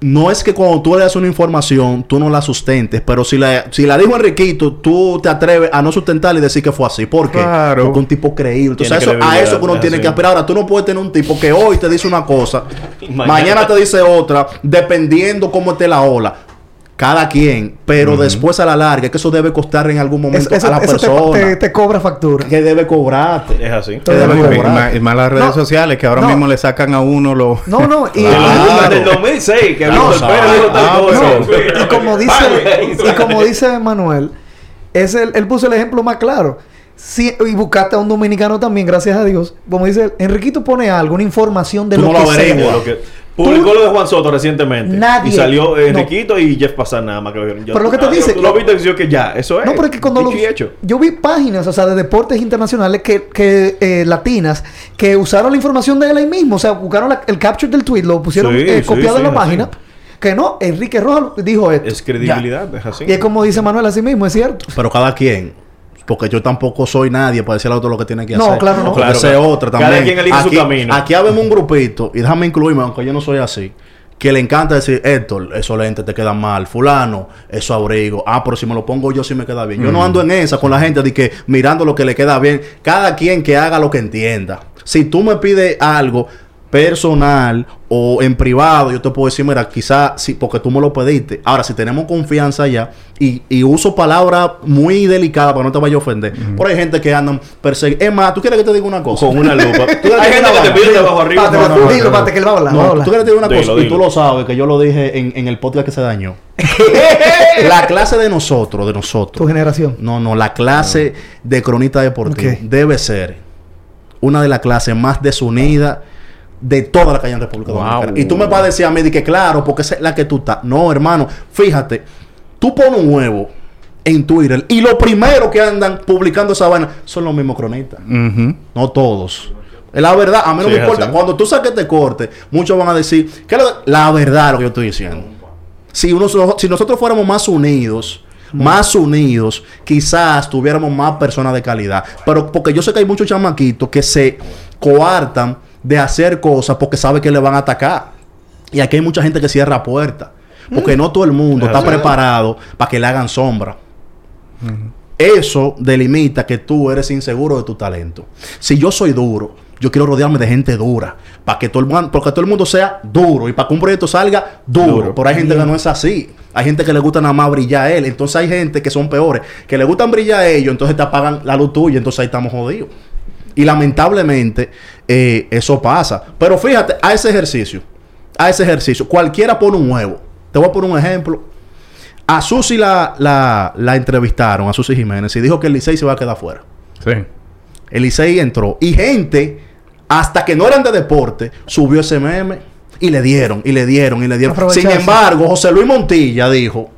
no es que cuando tú le das una información, tú no la sustentes. Pero si la, si la dijo Enriquito, tú te atreves a no sustentarla y decir que fue así. ¿Por qué? Claro. Porque un tipo creíble. Entonces, eso, a eso que uno tiene así. que aspirar. Ahora, tú no puedes tener un tipo que hoy te dice una cosa, (laughs) Mañana- mañana, te dice otra, dependiendo cómo esté la ola. Cada quien, pero después a la larga, que eso debe costar en algún momento Eso, a la eso persona. te, te cobra factura. que debe cobrarte. Es así. Te de debe acuerdo. Y cobrar. más, y más las redes No. sociales que ahora No. mismo le sacan a uno los... No, no, (laughs) y, Claro. En el 2006, que ah, cosa. no, y como dice y como dice Manuel, es el, él puso el ejemplo más claro. Sí, y buscaste a un dominicano también, gracias a Dios. Como dice, Enriquito pone algo, una información de Tú lo no que lo sea. Lo que- Publicó lo de Juan Soto recientemente. Nadie- Y salió no. Enriquito y Jeff Passan nada más que lo vieron. Pero lo que te dice- Tú lo viste y que ya, eso es. No, pero es que cuando hecho. yo vi páginas, o sea, de deportes internacionales que, que eh, latinas, que usaron la información de él ahí mismo, o sea, buscaron la- el capture del tweet, lo pusieron Sí, eh, sí, copiado sí, en la página, así. que no, Enrique Rojas dijo esto. Es credibilidad, es así. Y es como dice Manuel así mismo, es cierto. Pero cada quien. Porque yo tampoco soy nadie para decirle a otro lo que tiene que No, hacer. claro, no. Claro, claro. otra Cada también. quien elige su aquí, camino. Aquí habemos un grupito, y déjame incluirme, aunque yo no soy así, que le encanta decir, Héctor, esos lentes te quedan mal. Fulano, eso abrigo. Ah, pero si me lo pongo yo sí me queda bien. Yo no ando en esa con la gente de que mirando lo que le queda bien. Cada quien que haga lo que entienda. Si tú me pides algo personal o en privado, yo te puedo decir, mira, quizás sí, porque tú me lo pediste. Ahora, si tenemos confianza ya y, y uso palabras muy delicadas para que no te vaya a ofender, por ahí hay gente que andan persiguiendo. Es más, ¿tú quieres que te diga una cosa? Con una lupa. (laughs) Tú Hay gente que te pide de abajo arriba. Pate, No, no, no, dilo, no. pate, que él va a hablar. No, tú quieres decir una Dilo, cosa y tú lo sabes, que yo lo dije en, en el podcast que se dañó. (laughs) la clase de nosotros, de Tu nosotros. generación. No, no, la clase de cronista deportivo debe ser una de las clases más desunidas de toda la calle en República Wow. Dominicana. Y tú me vas a decir a mí de que claro, porque esa es la que tú estás. No, hermano, fíjate, tú pones un huevo en Twitter. Y lo primero que andan publicando esa vaina son los mismos cronistas. No todos. Es La verdad, a mí no Sí, me importa. así. Cuando tú saques este corte, muchos van a decir que la, la verdad lo que yo estoy diciendo. Si, uno, si nosotros fuéramos más unidos, más unidos, quizás tuviéramos más personas de calidad. Pero porque yo sé que hay muchos chamaquitos que se coartan de hacer cosas porque sabe que le van a atacar. Y aquí hay mucha gente que cierra puertas. Porque no todo el mundo Es está preparado para que le hagan sombra. Eso delimita que tú eres inseguro de tu talento. Si yo soy duro, yo quiero rodearme de gente dura. Para que todo el mundo, porque todo el mundo sea duro y para que un proyecto salga duro. Duro. Pero hay gente que no es así. Hay gente que le gusta nada más brillar a él. Entonces hay gente que son peores, que le gustan brillar a ellos, entonces te apagan la luz tuya, entonces ahí estamos jodidos. Y lamentablemente eh, eso pasa. Pero fíjate, a ese ejercicio, a ese ejercicio, cualquiera pone un huevo. Te voy a poner un ejemplo. A Susi la, la, la entrevistaron, a Susi Jiménez, y dijo que el Licey se va a quedar fuera. Sí. El Licey entró. Y gente, hasta que no eran de deporte, subió ese meme y le dieron, y le dieron, y le dieron. Sin embargo, José Luis Montilla dijo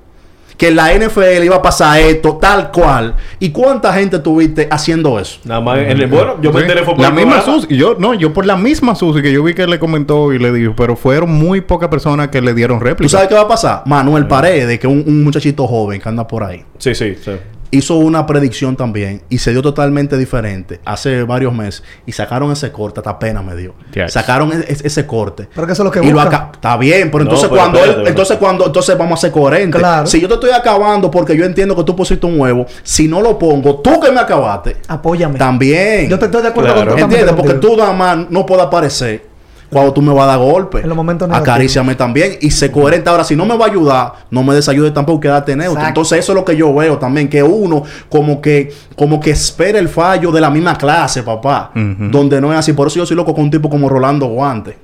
que en la NFL iba a pasar esto, tal cual. ¿Y cuánta gente tuviste haciendo eso? Nada más en el, bueno, yo me Sí. enteré fue por la misma. Susi. Yo, no, yo por la misma Susi que yo vi que le comentó y le dijo, pero fueron muy pocas personas que le dieron ¿Tú réplica. sabes qué va a pasar? Manuel Paredes, que es un, un muchachito joven que anda por ahí. Sí, sí, sí. Hizo una predicción también y se dio totalmente diferente hace varios meses y sacaron ese corte, hasta pena me dio. Sacaron e- ese corte. Pero que eso es lo que y lo Está bien, pero No, entonces pero cuando espérate, él, entonces cuando entonces vamos a ser coherentes. Claro. Si yo te estoy acabando porque yo entiendo que tú pusiste un huevo, si no lo pongo, tú que me acabaste, Apóyame. también. Yo te estoy de acuerdo Claro. con totalmente ¿Entiendes? Porque tú nada más no puedes aparecer cuando tú me vas a dar golpe. En los momentos negativos. Acaríciame también y sé coherente. Ahora, si no me va a ayudar, no me desayude tampoco, quédate neutro. Exacto. Entonces, eso es lo que yo veo también, que uno como que, como que espera el fallo de la misma clase, papá. Donde no es así. Por eso yo soy loco con un tipo como Rolando Guante.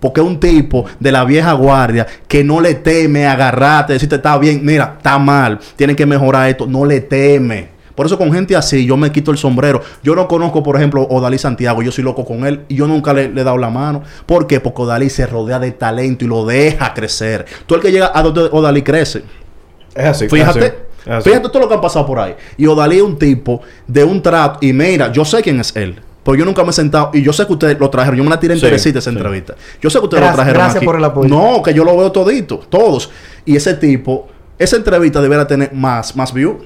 Porque es un tipo de la vieja guardia que no le teme agarrarte, decirte está bien, mira, está mal, tienen que mejorar esto, no le teme. Por eso con gente así yo me quito el sombrero. Yo no conozco, por ejemplo, Odalí Santiago, yo soy loco con él y yo nunca le, le he dado la mano. ¿Por qué? Porque Odalí se rodea de talento y lo deja crecer. Tú el que llega a donde Odalí crece. Es así. Fíjate, es así, es así. fíjate todo lo que ha pasado por ahí. Y Odalí es un tipo de un trato. Y mira, yo sé quién es él. Pero yo nunca me he sentado. Y yo sé que ustedes lo trajeron. Yo me la tiré Sí, enterecita esa sí. entrevista. Yo sé que ustedes Gracias- lo trajeron. gracias aquí. por el apoyo. No, que yo lo veo todito. Todos. Y ese tipo, esa entrevista debería tener más, más view.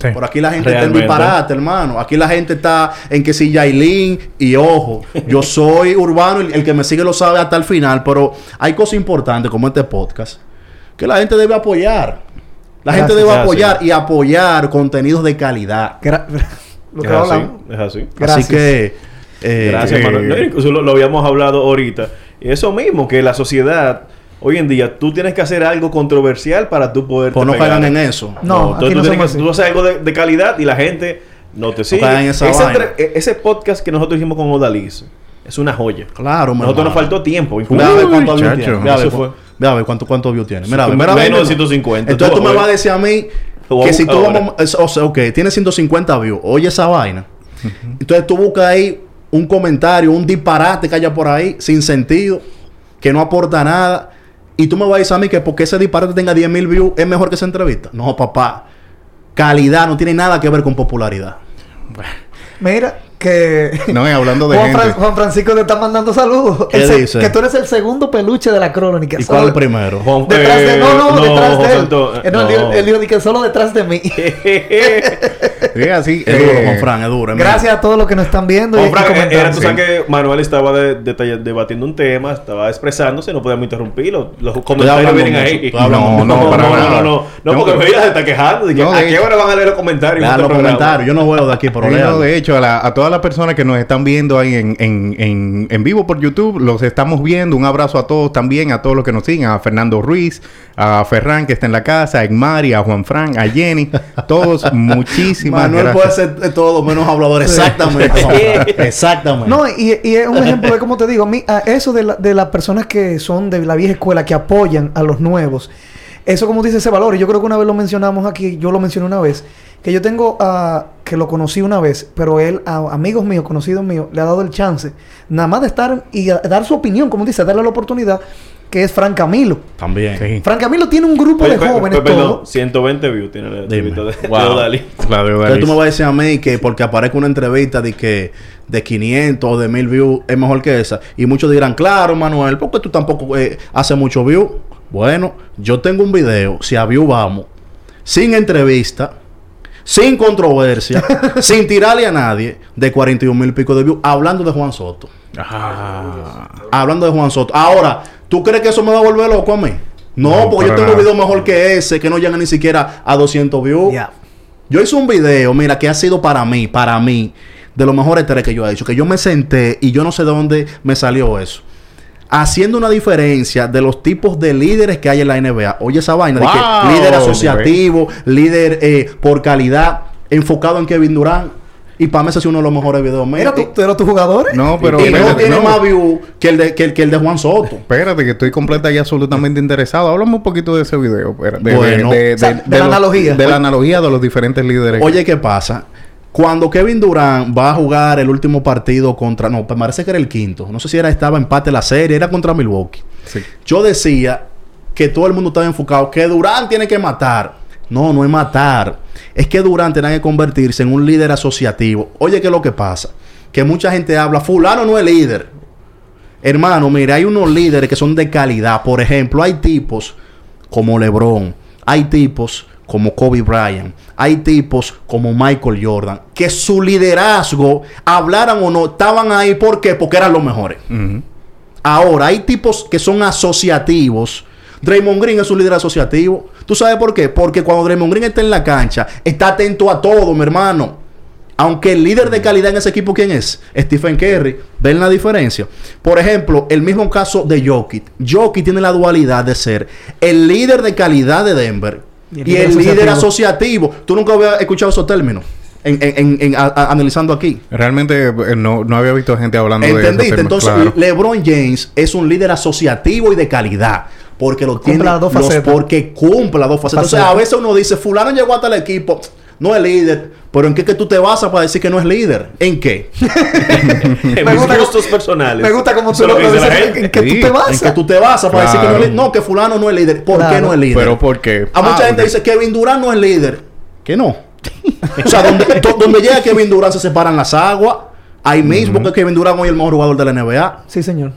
Sí. Por aquí la gente está en disparate, hermano. Aquí la gente está en que si Yailin y ojo, yo soy urbano, el, el que me sigue lo sabe hasta el final, pero hay cosas importantes como este podcast que la gente debe apoyar. La gente Gracias. debe Gracias. apoyar y apoyar contenidos de calidad. Gra- (laughs) lo que Es así, hablamos. es así. Gracias. Así que eh, Gracias, eh, Manuel. No, incluso lo, lo habíamos hablado ahorita. Y eso mismo, que la sociedad, hoy en día, tú tienes que hacer algo controversial para tú poder. Pues no caigan en eso. No, aquí tú, no tienes somos que así. tú haces algo de, de calidad y la gente no te sigue. esa ese, e- ese podcast que nosotros hicimos con Odaliz es una joya. Claro, Nosotros nos faltó tiempo. Ve a ver cuántos Uy, views chacho. tiene. Ve a ver Eso cu- fue. ve a ver cuánto, cuántos views tiene. Mira, mira, menos de mira. 150. Entonces tú Tú, me vas a decir a mí que si tú ahora. vamos, o sea, ok, tiene 150 views. Oye esa vaina. Entonces tú buscas ahí un comentario, un disparate que haya por ahí sin sentido, que no aporta nada. Y tú me vas a decir a mí que porque ese disparate tenga 10 mil views es mejor que esa entrevista. No, papá. Calidad no tiene nada que ver con popularidad. Mira, que. No, y hablando de Juan, gente. Fran- Juan Francisco te está mandando saludos. ¿Qué dice? Que tú eres el segundo peluche de la crónica. ¿Y cuál el primero? Juan- Detrás de. eh, No, no, detrás de él. Anto- Eh, no, él dijo- no. Él dijo que solo detrás de mí. (laughs) Sí, así. Es duro, eh, Juan Fran, es duro. es Gracias a todos los que nos están viendo Juan y Fran, eh, comentando. era, tú sabes que Manuel estaba de- debatiendo un tema, estaba expresándose, no podíamos interrumpirlo. Los comentarios vienen mucho, ahí. No, no, para no, nada. no, no, no, No, porque que- mira, se está quejando. No, ¿A qué hora van a leer los comentarios? los comentarios. Yo no veo de aquí, no, léanlo. de hecho, a, la- a todas las personas que nos están viendo ahí en, en, en, en vivo por YouTube, los estamos viendo. Un abrazo a todos también, a todos los que nos siguen, a Fernando Ruiz, a Ferran que está en la casa, a Egmari, a Juan Fran, a Jenny, todos (laughs) muchísimas Manuel gracias. puede ser de todo menos hablador. Exactamente. (laughs) Exactamente. No, y, y es un ejemplo de cómo te digo, a mí, a eso de, la- de las personas que son de la vieja escuela, que apoyan a los nuevos, eso como dice ese valor, y yo creo que una vez lo mencionamos aquí, yo lo mencioné una vez, que yo tengo a, que lo conocí una vez, pero él, a amigos míos, conocidos míos, le ha dado el chance, nada más de estar y a- dar su opinión, como dice, darle la oportunidad, que es Fran Camilo. También. Sí. Fran Camilo tiene un grupo de pe- jóvenes pe- perdón, todos. 120 views tiene la entrevista de, Wow. de Odali. De Entonces tú me vas a decir a mí que porque aparezca una entrevista de que de 500 o de 1000 views es mejor que esa. Y muchos dirán, claro, Manuel, porque tú tampoco eh, haces mucho view. Bueno, yo tengo un video, si a view vamos, sin entrevista, sin controversia, (laughs) sin tirarle a nadie, de 41 mil pico de views, hablando de Juan Soto. Ah. Hablando de Juan Soto. Ahora, ¿tú crees que eso me va a volver loco a mí? No, No, porque yo tengo nada. video mejor que ese, que no llega ni siquiera a 200 views. Ya. Yo hice un video, mira, que ha sido para mí, para mí, de los mejores tres que yo he hecho. Que yo me senté y yo no sé de dónde me salió eso. Haciendo una diferencia de los tipos de líderes que hay en la NBA. Oye, esa vaina de que líder asociativo, líder eh, por calidad, enfocado en Kevin Durant. Y para mí ese es uno de los mejores videos. Mira, tú, tú eres tus jugadores. No, pero y no tiene no. más views que el de, que, el- que el de Juan Soto. Espérate, que estoy completa y absolutamente interesado. Háblame un poquito de ese video. espérate, de, Bueno. de, de- O sea, de- de la los- analogía. De la analogía de los diferentes líderes. Oye, ¿qué pasa? Cuando Kevin Durant va a jugar el último partido contra... No, me parece que era el quinto. No sé si era estaba empate la serie. Era contra Milwaukee. Sí. Yo decía que todo el mundo estaba enfocado. Que Durant tiene que matar. No, no es matar. Es que Durant tiene que convertirse en un líder asociativo. Oye, ¿qué es lo que pasa? Que mucha gente habla, fulano no es líder. Hermano, mire, hay unos líderes que son de calidad. Por ejemplo, hay tipos como LeBron, hay tipos como Kobe Bryant, hay tipos como Michael Jordan, que su liderazgo, hablaran o no, estaban ahí. ¿Por qué? Porque eran los mejores. Ahora, hay tipos que son asociativos. Draymond Green es un líder asociativo. ¿Tú sabes por qué? Porque cuando Draymond Green está en la cancha, está atento a todo, mi hermano. Aunque el líder de calidad en ese equipo, ¿quién es? Stephen Curry. ¿Ven la diferencia? Por ejemplo, el mismo caso de Jokic. Jokic tiene la dualidad de ser el líder de calidad de Denver y el, líder asociativo. Tú nunca habías escuchado esos términos en, en- en- en- a- a- analizando aquí. Realmente eh, no, no había visto gente hablando de ¿Entendiste? esos temas, Entonces, claro. LeBron James es un líder asociativo y de calidad. Porque lo tiene. las dos los- porque cumple las dos facetas. Entonces, a veces uno dice, fulano llegó hasta el equipo, no es líder. Pero ¿en qué que tú te basas para decir que no es líder? ¿En qué? (laughs) en Me mis gusta- gustos personales. Me gusta como tú lo lo que dices. ¿En qué Sí. tú te ¿En basas? qué tú te basas para decir que no es líder? No, que fulano no es líder. ¿Por qué no es líder? Pero ¿por qué? A mucha Ah, gente dice Kevin Durant no es líder. Que no. o sea, donde, do- donde llega Kevin Durant se separan las aguas. Ahí mismo que Kevin Durant hoy es el mejor jugador de la NBA. Sí, señor.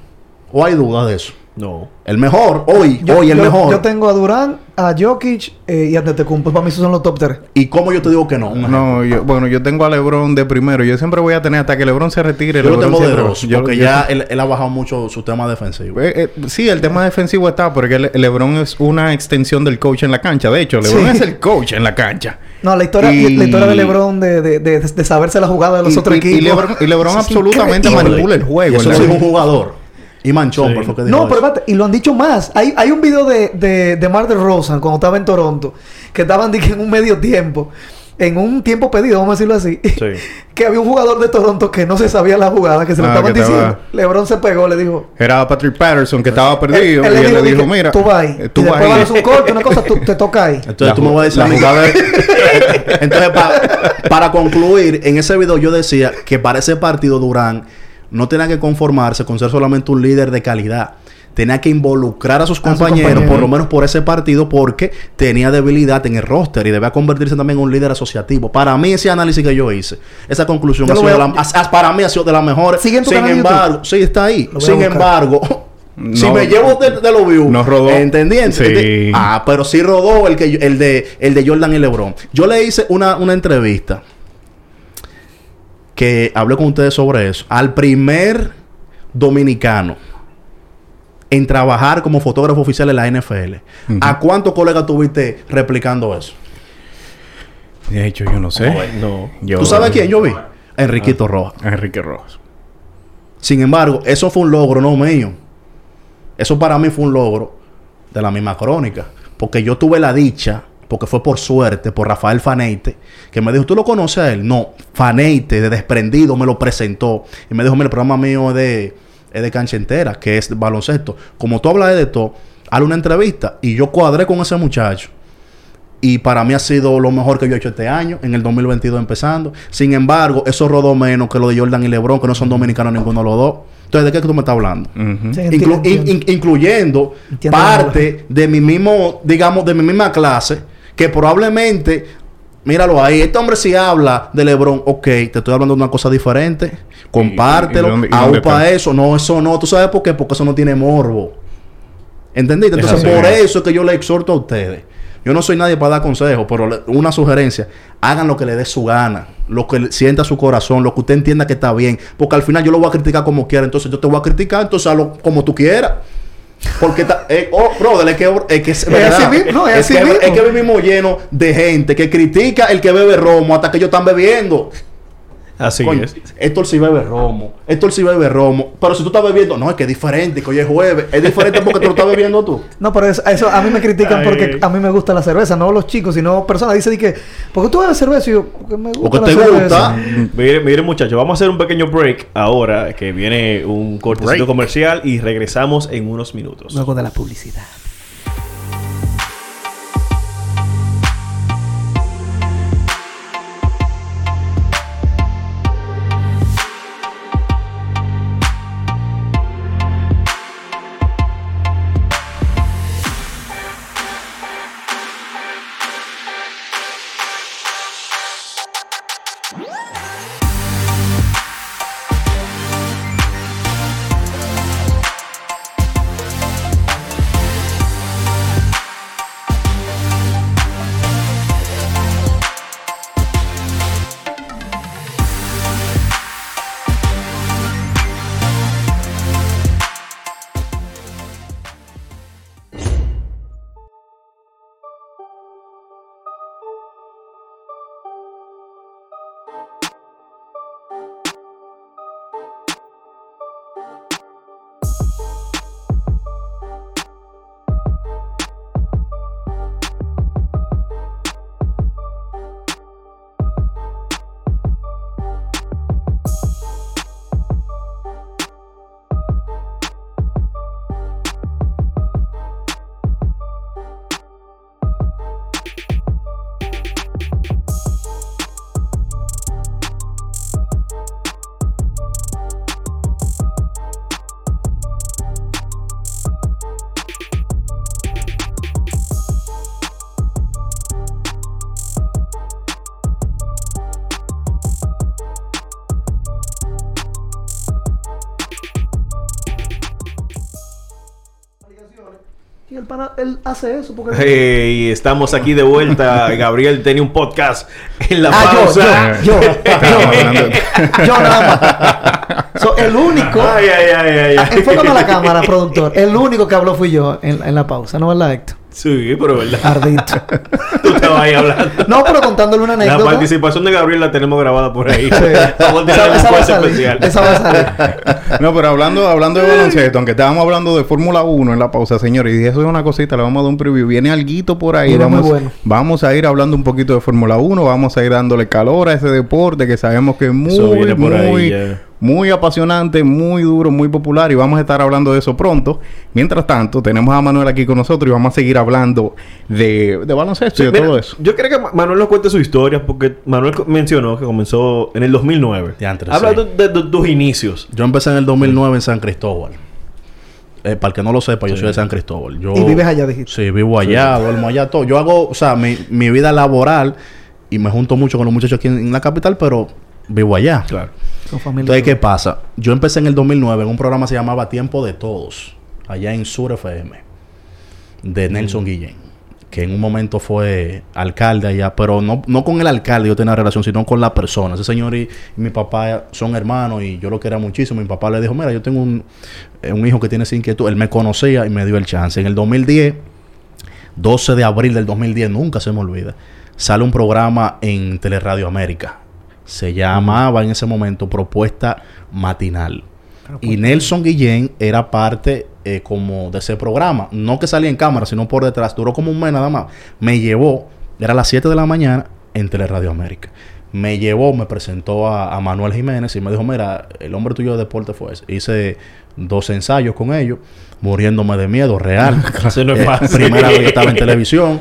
¿O hay duda de eso? No. El mejor, hoy, Yo, hoy el yo- mejor. yo tengo a Durán, a Jokic eh, y a Antetokounmpo. Para mí esos son los top 3. ¿Y cómo yo te digo que no? No, yo, bueno, yo tengo a LeBron de primero. Yo siempre voy a tener hasta que LeBron se retire. yo lo LeBron tengo de dos, yo- porque yo- ya él, él ha bajado mucho su tema defensivo. Eh, eh, sí, el tema defensivo está porque Le- LeBron es una extensión del coach en la cancha. De hecho, LeBron Sí. es el coach en la cancha. No, la historia, Y- la historia de LeBron de, de, de, de saberse la jugada de los Y- otros y- equipos. Y LeBron, y LeBron Eso (laughs) es absolutamente increíble. manipula el Y juego. eso dijo un jugador. Y Manchón, Sí. por fue que No, pero eso. espérate, y lo han dicho más. Hay, hay un video de, de, de Mar de Rosan cuando estaba en Toronto, que estaban en un medio tiempo, en un tiempo pedido, vamos a decirlo así, Sí. (laughs) que había un jugador de Toronto que no se sabía la jugada, que se lo Ah, estaban que estaba- diciendo. LeBron se pegó, le dijo. Era Patrick Patterson que estaba perdido. él y él le dijo, dije, mira, tú vas ahí. eh, tú y vas después ahí. vas un corte, una cosa, tú, te toca ahí. (laughs) Entonces La tú me vas a decir... la jugada (laughs) Entonces, pa- para concluir, en ese video yo decía que para ese partido Durán no tenía que conformarse con ser solamente un líder de calidad. Tenía que involucrar a sus compañeros, por lo menos por ese partido, porque tenía debilidad en el roster y debía convertirse también en un líder asociativo. Para mí, ese análisis que yo hice, esa conclusión Yo ha sido a- de la- as- para mí ha sido de las mejores. ¿Sigue en tu Sin YouTube? embargo, sí, está ahí. A Sin embargo, (laughs) si me llevo de, de los views, no rodó. ¿entendientes? Sí. Ah, pero sí rodó el, que, yo- el, de, el de Jordan y LeBron. Yo le hice una, una entrevista que hablé con ustedes sobre eso. Al primer dominicano en trabajar como fotógrafo oficial en la NFL. ¿A cuántos colegas tuviste replicando eso? De hecho, yo no sé. No. Yo- ¿Tú sabes quién yo vi? Enriquito Rojas. Enrique Rojas. Sin embargo, eso fue un logro, no mío. Eso para mí fue un logro de la misma crónica. Porque yo tuve la dicha, porque fue por suerte, por Rafael Faneite, que me dijo, ¿tú lo conoces a él? No, Faneite, de desprendido, me lo presentó. Y me dijo, mira, el programa mío es de, es de cancha entera, que es baloncesto. Como tú hablas de todo, hazle una entrevista. Y yo cuadré con ese muchacho. Y para mí ha sido lo mejor que yo he hecho este año, en el 2022 empezando. Sin embargo, eso rodó menos que lo de Jordan y LeBron, que no son dominicanos ninguno de los dos. Entonces, ¿de qué tú me estás hablando? Ujú. Sí, Inclu- entiendo, in- entiendo. in- incluyendo Entiendo parte de mi mismo, digamos, de mi misma clase, que probablemente, míralo ahí, este hombre si habla de Lebron, ok, te estoy hablando de una cosa diferente, compártelo, y y dónde para está? eso, no, eso no, ¿tú sabes por qué? Porque eso no tiene morbo. ¿Entendiste? Es Entonces, por eso es que yo le exhorto a ustedes. Yo no soy nadie para dar consejos, pero le- una sugerencia, hagan lo que le dé su gana, lo que le- sienta su corazón, lo que usted entienda que está bien, porque al final yo lo voy a criticar como quiera, entonces yo te voy a criticar, entonces hazlo como tú quieras. Porque está, eh, oh, brother, es que es, que es, verdad. no, que, que vivimos lleno de gente que critica el que bebe romo hasta que ellos están bebiendo. Así Coño, es. Héctor sí bebe romo. Héctor sí bebe romo. Pero si tú estás bebiendo, no, es que es diferente, que hoy es jueves. Es diferente porque te lo estás bebiendo tú. No, pero eso, eso a mí me critican Ay, porque a mí me gusta la cerveza, no los chicos, sino personas. Dice di que, ¿por qué tú bebes cerveza? Y yo, porque me gusta Porque la te cerveza. gusta. Miren, miren, muchachos, vamos a hacer un pequeño break ahora, que viene un cortecito Break. comercial y regresamos en unos minutos. Luego de la publicidad. Pana, él hace eso porque... Hey, estamos aquí de vuelta. (laughs) Gabriel tenía un podcast en la Ah, yo, pausa. yo, yo, (laughs) yo, (laughs) yo nada más. So, el único... Ay, ay, ay, ay, ay. Enfócame a la cámara, productor. El único que habló fui yo en, en la pausa, ¿no verdad, Héctor? Sí, pero verdad. Ardito. (laughs) Tú estabas ahí hablando. No, pero contándole una La anécdota. participación de Gabriel la tenemos grabada por ahí. Sí. (laughs) Vamos a Esa, esa va a salir. especial. Esa va a salir. No, pero hablando, hablando de baloncesto, aunque estábamos hablando de Fórmula 1 en la pausa, señores, y eso es una cosita, le vamos a dar un preview. Viene alguito por ahí. Muy Vamos, bueno. vamos a ir hablando un poquito de Fórmula 1, vamos a ir dándole calor a ese deporte que sabemos que es Eso muy, viene por ahí muy, ya. Muy apasionante, muy duro, muy popular y vamos a estar hablando de eso pronto. Mientras tanto, tenemos a Manuel aquí con nosotros y vamos a seguir hablando de, de baloncesto y de Mira, todo eso. Yo creo que Ma- Manuel nos cuente su historia porque Manuel mencionó que comenzó en el 2009. Diantre, Habla sí. de, de- de tus inicios. Yo empecé en el 2009 en San Cristóbal. Eh, para el que no lo sepa, yo soy de San Cristóbal. Yo, Y vives allá, dijiste. Sí, vivo allá, duermo allá, todo. Yo hago, o sea, mi, mi vida laboral y me junto mucho con los muchachos aquí en, en la capital, pero vivo allá. Claro. Con familia. Entonces, ¿qué pasa? Yo empecé en el 2009 en un programa que se llamaba Tiempo de Todos, allá en Sur FM, de Nelson Guillén, que en un momento fue alcalde allá, pero no, no con el alcalde yo tenía relación, sino con la persona. Ese señor y, y mi papá son hermanos y yo lo quería muchísimo. Mi papá le dijo, mira, yo tengo un, eh, un hijo que tiene esa inquietud. Él me conocía y me dio el chance. En el 2010, 12 de abril del 2010, nunca se me olvida, sale un programa en Teleradio América. Se llamaba en ese momento Propuesta Matinal. Y Nelson Guillén era parte eh, como de ese programa. No que salía en cámara, sino por detrás. Duró como un mes nada más. Me llevó, era a las 7 de la mañana en Teleradio América. Me llevó, me presentó a, a Manuel Jiménez y me dijo, mira, el hombre tuyo de deporte fue ese. Hice dos ensayos con ellos, muriéndome de miedo, real. (laughs) Eso no es Eh, primera vez que estaba en (laughs) televisión.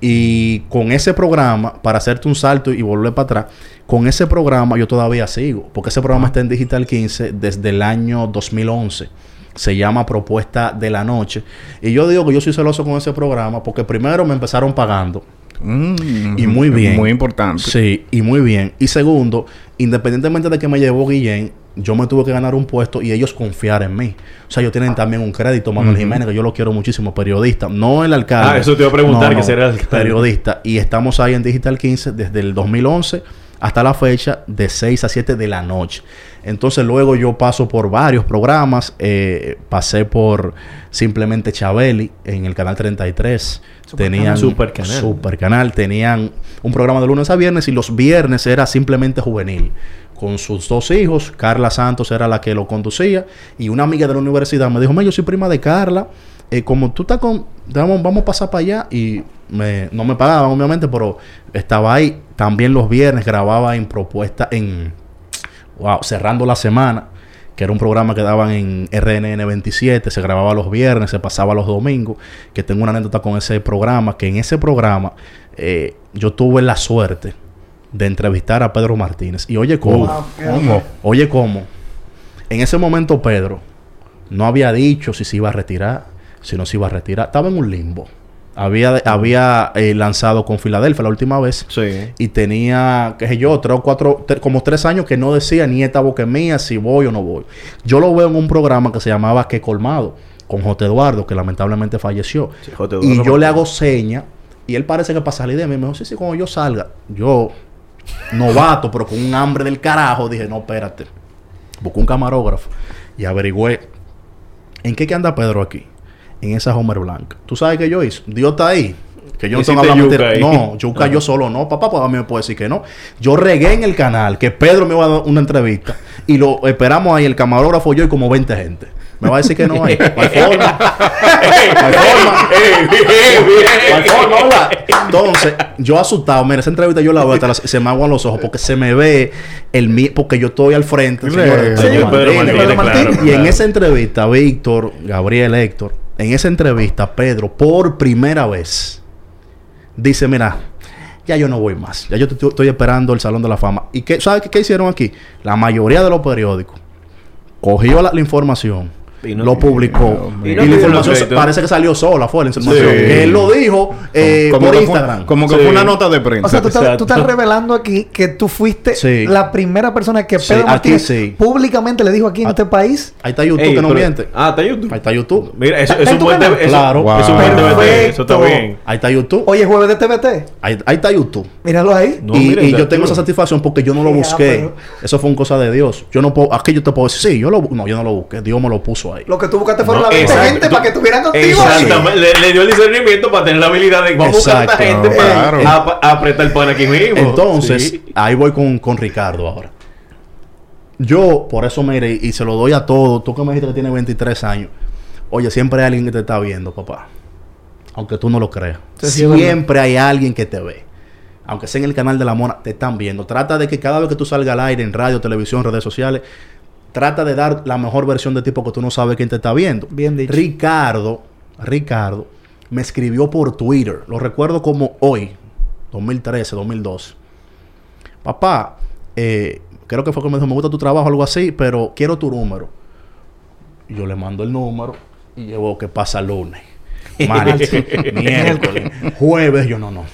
Y con ese programa, para hacerte un salto y volver para atrás, con ese programa yo todavía sigo, porque ese programa está en Digital 15 desde el año 2011. Se llama Propuesta de la Noche. Y yo digo que yo soy celoso con ese programa porque primero me empezaron pagando. Mm, Y muy bien. Muy importante. Sí, y muy bien. Y segundo, independientemente de que me llevó Guillén, yo me tuve que ganar un puesto y ellos confiar en mí. O sea, ellos tienen también un crédito, Manuel Jiménez, que yo lo quiero muchísimo, periodista, no el alcalde. Ah, eso te iba a preguntar, que será el alcalde. Periodista. Y estamos ahí en Digital 15 desde el 2011 hasta la fecha de 6 a 7 de la noche. Entonces luego yo paso por varios programas. eh, pasé por simplemente Chabeli en el canal 33. tenían Super canal. Super canal. Tenían un programa de lunes a viernes y los viernes era simplemente juvenil. Con sus dos hijos, Carla Santos era la que lo conducía y una amiga de la universidad me dijo, "Me, yo soy prima de Carla, eh, como tú estás con, vamos, vamos a pasar para allá y me- no me pagaban obviamente, pero estaba ahí. También los viernes grababa en propuesta en, wow, cerrando la semana, que era un programa que daban en RNN 27, se grababa los viernes, se pasaba los domingos, que tengo una anécdota con ese programa, que en ese programa eh, yo tuve la suerte de entrevistar a Pedro Martínez. Y oye cómo, Wow, qué ¿Cómo? oye cómo, en ese momento Pedro no había dicho si se iba a retirar, si no se iba a retirar, estaba en un limbo. Había, había eh, lanzado con Filadelfia la última vez Sí. y tenía, qué sé yo, tres o cuatro, tre- como tres años que no decía ni esta boca mía, si voy o no voy. Yo lo veo en un programa que se llamaba Que Colmado, con J. Eduardo, que lamentablemente falleció. Sí, y yo le hago seña, y él parece que para salir de mí, me dijo, sí, sí, cuando yo salga, yo, novato, pero con un hambre del carajo, dije, no, espérate. Busqué un camarógrafo y averigüé en qué que anda Pedro aquí, en esa Homer blanca. ¿Tú sabes qué yo hice? Dios está ahí. Que yo no tengo yuca mentira. ahí. No, yuca yo solo no, papá, pues a mí me puede decir que no. Yo regué en el canal que Pedro me iba a dar una entrevista y lo esperamos ahí, el camarógrafo yo y como 20 gente. Me va a decir que no hay. (laughs) No hay forma. No hay forma. No hay forma, ¿verdad? Entonces, yo asustado, mira, esa entrevista yo la veo, hasta la- se me aguan los ojos porque se me ve el mi- porque yo estoy al frente, señor, de Sí, Pedro Pedro Martínez. Martínez, claro, Y en claro. esa entrevista, Víctor, Gabriel, Héctor, en esa entrevista, Pedro, por primera vez, dice, mira, ya yo no voy más. Ya yo estoy esperando el Salón de la Fama. ¿Y qué, sabes qué, hicieron aquí? La mayoría de los periódicos cogió la información, Y no- lo publicó. Y la información parece que salió sola, fue la información. Sí. Él lo dijo eh, como por Instagram. Fue, como que Sí. fue una nota de prensa. O sea, tú estás, tú estás revelando aquí que tú fuiste Sí. la primera persona que Sí, Pedro aquí Martínez sí. públicamente le dijo aquí en Ah. este país. Ahí está YouTube Ey, que no pero- miente. Ah, está YouTube. Ahí está YouTube. Mira, eso, ¿Está eso es tu buen? TV. Eso, Claro. eso un Wow. TVT. Eso está bien. Ahí está YouTube. Oye, jueves de TVT. Ahí, ahí está YouTube. Míralo ahí. No, y yo tengo esa satisfacción porque yo no lo Ya, busqué. Eso fue una cosa de Dios. Yo no puedo, aquí yo te puedo decir, sí, yo lo no, yo no lo busqué, Dios me lo puso ahí. Lo que tú buscaste fueron No, la 20 exacto. gente Tú- para que estuvieran contigo. Exactamente. Le, le dio el discernimiento para tener la habilidad de vamos a buscar a esta Exacto. gente para apretar el pan aquí mismo. Entonces, Sí. ahí voy con, con Ricardo ahora. Yo, por eso, mire, y se lo doy a todos, tú que me dijiste que tienes 23 años, oye, siempre hay alguien que te está viendo, papá. Aunque tú no lo creas. Sí, sí, siempre hay alguien que te ve. Aunque sea en el canal de la mona, te están viendo. Trata de que cada vez que tú salgas al aire, en radio, televisión, redes sociales, trata de dar la mejor versión de ti porque tú no sabes quién te está viendo. Bien dicho. Ricardo, Ricardo, me escribió por Twitter. Lo recuerdo como hoy, 2013, 2012. Papá, eh, creo que fue que me dijo, me gusta tu trabajo, algo así, pero quiero tu número. Yo le mando el número y llevo que pasa lunes, (laughs) martes, miércoles, jueves. Yo no, no.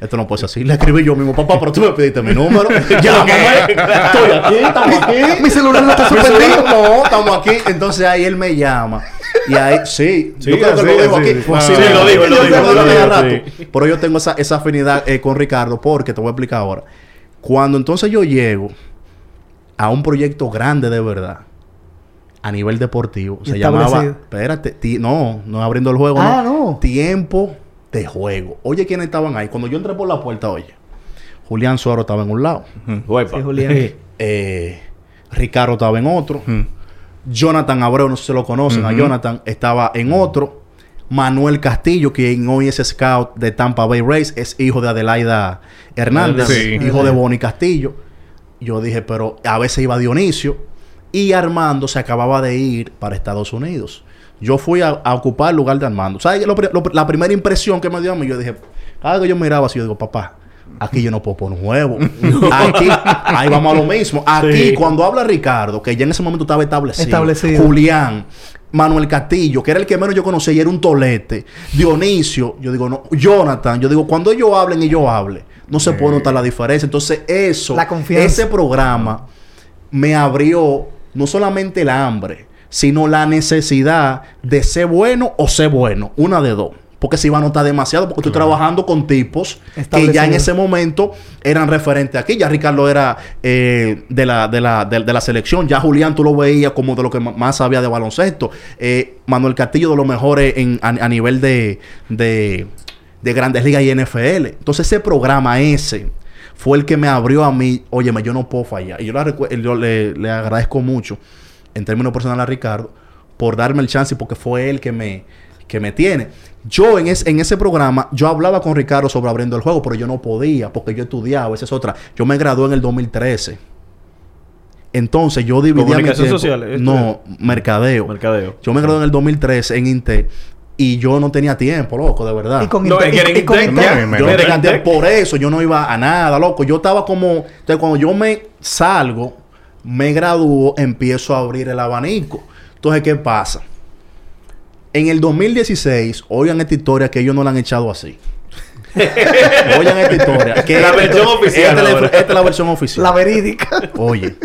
Esto no puede ser así. Le escribí yo mismo, papá, pero tú me pediste mi número. (laughs) Llámame. Estoy aquí, estamos aquí. Mi celular no está suspendido. No, estamos aquí. Entonces ahí él me llama. Y ahí, sí, Sí, yo creo que lo así, aquí. sí. Sí, lo dijo, lo sí. Pero yo tengo esa, esa afinidad eh, con Ricardo porque te voy a explicar ahora. Cuando entonces yo llego a un proyecto grande de verdad a nivel deportivo, se llamaba, espérate, ti- no, no abriendo el juego, Ah, no. no. Tiempo de juego. Oye, ¿quiénes estaban ahí? Cuando yo entré por la puerta, oye, Julián Suárez estaba en un lado. Sí, Julián. (laughs) Eh, Ricardo estaba en otro. Jonathan Abreu, no sé si lo conocen, a. Jonathan estaba en otro. Manuel Castillo, quien hoy es scout de Tampa Bay Rays, es hijo de Adelaida Hernández, Sí. hijo de Bonnie Castillo. Yo dije, pero a veces iba Dionisio y Armando se acababa de ir para Estados Unidos. Yo fui a, a ocupar el lugar de Armando. ¿Sabes? Lo la primera impresión que me dio a mí, yo dije, Cada que yo miraba así, yo digo, papá, aquí yo no puedo poner un huevo. (laughs) Aquí, ahí vamos a lo mismo. Aquí, Sí. cuando habla Ricardo, que ya en ese momento estaba establecido. Establecido. Julián, Manuel Castillo, que era el que menos yo conocía y era un tolete. Dionisio, yo digo, no. Jonathan, yo digo, cuando ellos hablen y yo hable, no se puede notar la diferencia. Entonces, eso, La ese programa me abrió no solamente el hambre, sino la necesidad de ser bueno o ser bueno. Una de dos. Porque se iba a notar demasiado, porque estoy trabajando con tipos que ya en ese momento eran referentes aquí. Ya Ricardo era eh, de, la, de, la, de, de la selección. Ya Julián tú lo veías como de lo que más sabía de baloncesto. Eh, Manuel Castillo de los mejores en, a, a nivel de, de, de grandes ligas y NFL. Entonces ese programa ese fue el que me abrió a mí. Óyeme, yo no puedo fallar. Y yo, la yo le, le agradezco mucho en términos personales a Ricardo por darme el chance y porque fue él que me, que me tiene. Yo en, es- en ese programa, yo hablaba con Ricardo sobre abriendo el juego, pero yo no podía porque yo estudiaba, esa es otra. Yo me gradué en el 2013. Entonces yo dividía mi tiempo- social, ¿eh? No, mercadeo. Mercadeo. Yo me gradué en el 2013 en Intel y yo no tenía tiempo, loco, de verdad. Y con No, Inte- es que era y- y con Intec, Inte- ya. Yo no Era tenía Intec. tiempo. Por eso yo no iba a nada, loco. Yo estaba como... Entonces, cuando yo me salgo, me gradúo, empiezo a abrir el abanico. Entonces, ¿qué pasa? En el 2016, oigan esta historia que ellos no la han echado así. (laughs) oigan esta historia. Que La versión oficial esta es la versión oficial. La verídica. Oye.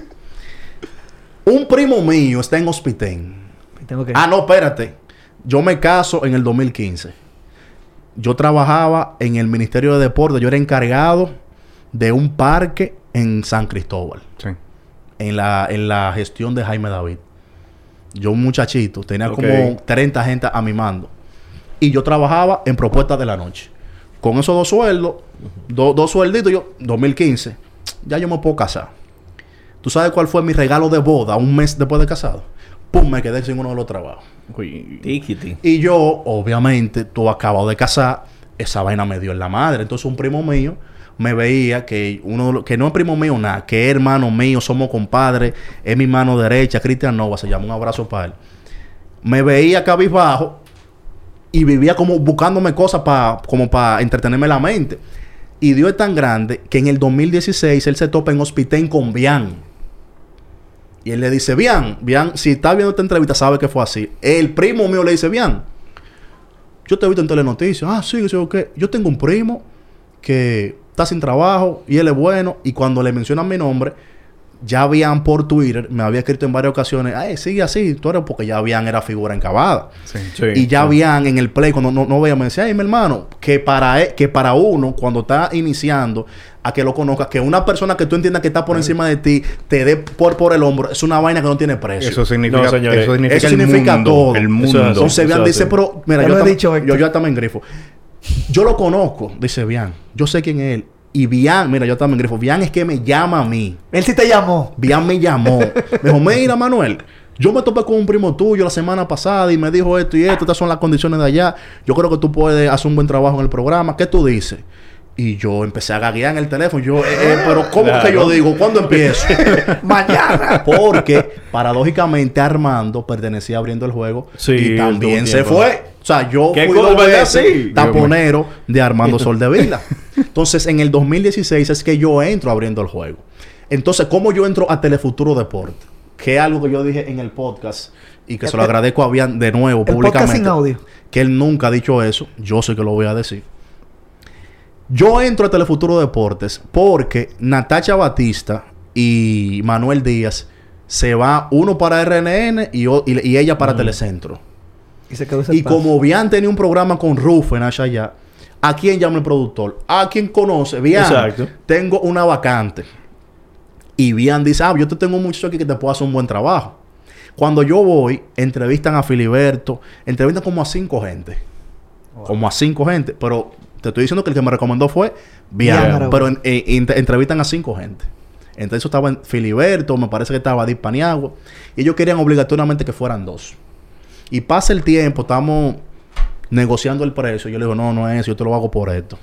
Un primo mío está en Hospitén. Tengo que... Ah, no, espérate. Yo me caso en el 2015. Yo trabajaba en el Ministerio de Deportes. Yo era encargado de un parque en San Cristóbal. Sí. En la, en la gestión de Jaime David. Yo, un muchachito, tenía como 30 gente a mi mando. Y yo trabajaba en propuestas de la noche. Con esos dos sueldos, do- dos suelditos, yo, 2015, ya yo me puedo casar. ¿Tú sabes cuál fue mi regalo de boda un mes después de casado? Pum, me quedé sin uno de los trabajos. Tiquiti. Y yo, obviamente, tú acabado de casar, esa vaina me dio en la madre. Entonces, un primo mío me veía que uno que no es primo mío nada, que es hermano mío, somos compadres, es mi mano derecha, Cristian Nova, se llama un abrazo para él. Me veía cabizbajo y vivía como buscándome cosas para como para entretenerme la mente. Y Dios es tan grande que en el 2016 él se topa en hospital con Bian. Y él le dice, Bian, Bian, si está viendo esta entrevista, sabe que fue así. El primo mío le dice, Bian, yo te he visto en telenoticias. Ah, sí, yo qué. Yo tengo un primo que está sin trabajo y él es bueno. Y cuando le mencionan mi nombre, ya Bian por Twitter me había escrito en varias ocasiones, ay, sigue así, tú eres porque ya Bian era figura encabada. Sí. Sí, y ya sí. habían en el play, cuando no, no veía, me decía, ay, mi hermano, que para, e- que para uno, cuando está iniciando, a que lo conozcas, que una persona que tú entiendas que está por encima de ti, te dé por, por el hombro, es una vaina que no tiene precio. Eso significa, No, señores. eso significa, Eso el significa mundo, todo. El Eso mundo. es así. Entonces, Eso dice, pero, mira, yo, lo he tam- dicho, yo, yo también grifo. Yo lo conozco, dice Bian. Yo sé quién es él. Y Bian, mira, yo también grifo. Bian es que me llama a mí. Él sí te llamó. Bian me llamó. Me dijo, mira, Manuel, yo me topé con un primo tuyo la semana pasada y me dijo esto y esto, estas son las condiciones de allá. Yo creo que tú puedes hacer un buen trabajo en el programa. ¿Qué tú dices? Y yo empecé a gaguear en el teléfono. Yo, eh, eh, pero ¿cómo Claro. que yo digo? ¿Cuándo empiezo? (laughs) Mañana. Porque, paradójicamente, Armando pertenecía abriendo el juego Sí, y también se fue. O sea, yo ¿Qué fui dos veces taponero de Armando Soldevila. (laughs) Entonces, en el 2016 es que yo entro abriendo el juego. Entonces, ¿cómo yo entro a Telefuturo Deporte? Que es algo que yo dije en el podcast y que se lo El- agradezco a Bian de nuevo el podcast públicamente. sin audio. Que él nunca ha dicho eso. Yo sé que lo voy a decir. Yo entro a Telefuturo Deportes porque Natacha Batista y Manuel Díaz se va uno para RNN y, o- y- y ella para Telecentro. Y se quedó ese Y espacio. como Bian tenía un programa con Rufo en allá, ¿a quién llama el productor? ¿A quién conoce? Bian, Exacto. tengo una vacante. Y Bian dice, ah, yo te tengo un muchacho aquí que te puede hacer un buen trabajo. Cuando yo voy, entrevistan a Filiberto, entrevistan como a cinco gente. Como a cinco gente. Pero te estoy diciendo que el que me recomendó fue. Aragón. pero en- eh, ent- entrevistan a cinco gente. Entre eso estaba Filiberto, me parece que estaba Adip Paniagua. Y ellos querían obligatoriamente que fueran dos. Y pasa el tiempo, estamos negociando el precio. Yo le digo, no, no es eso, yo te lo hago por esto.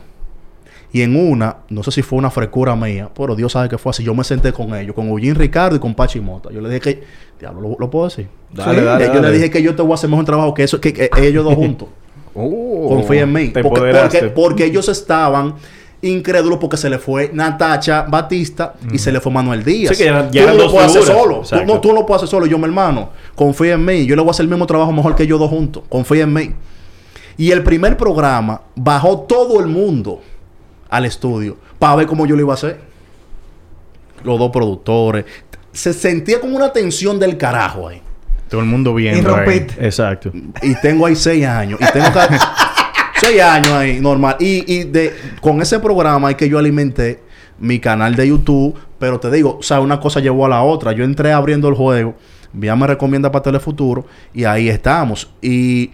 Y en una, no sé si fue una frescura mía, pero Dios sabe que fue así. Yo me senté con ellos, con Eugene Ricardo y con Pachi Mota. Yo le dije que, diablo, ¿lo, lo puedo decir? Dale, Sí. dale, yo le dije que yo te voy a hacer mejor trabajo que eso, que, que ellos dos juntos. (laughs) Oh. Confía en mí. te Porque, empoderaste. porque, porque ellos estaban incrédulos porque se le fue Natacha Batista y se le fue Manuel Díaz. Sí, que ya- ya tú no lo puedes hacer solo. Tú no, tú no lo puedes hacer solo. Yo, mi hermano, confía en mí. Yo le voy a hacer el mismo trabajo mejor que ellos dos juntos. Confía en mí. Y el primer programa bajó todo el mundo al estudio para ver cómo yo lo iba a hacer. Los dos productores. Se sentía como una tensión del carajo ahí. Todo el mundo Y viendo. ahí. rompiste. Exacto. Y tengo ahí seis años. Y tengo que... (laughs) seis años ahí, normal. Y, y de, con ese programa es que yo alimenté mi canal de YouTube. Pero te digo, o sea, una cosa llevó a la otra. Yo entré abriendo el juego. Ya me recomienda para Telefuturo. Y ahí estamos. Y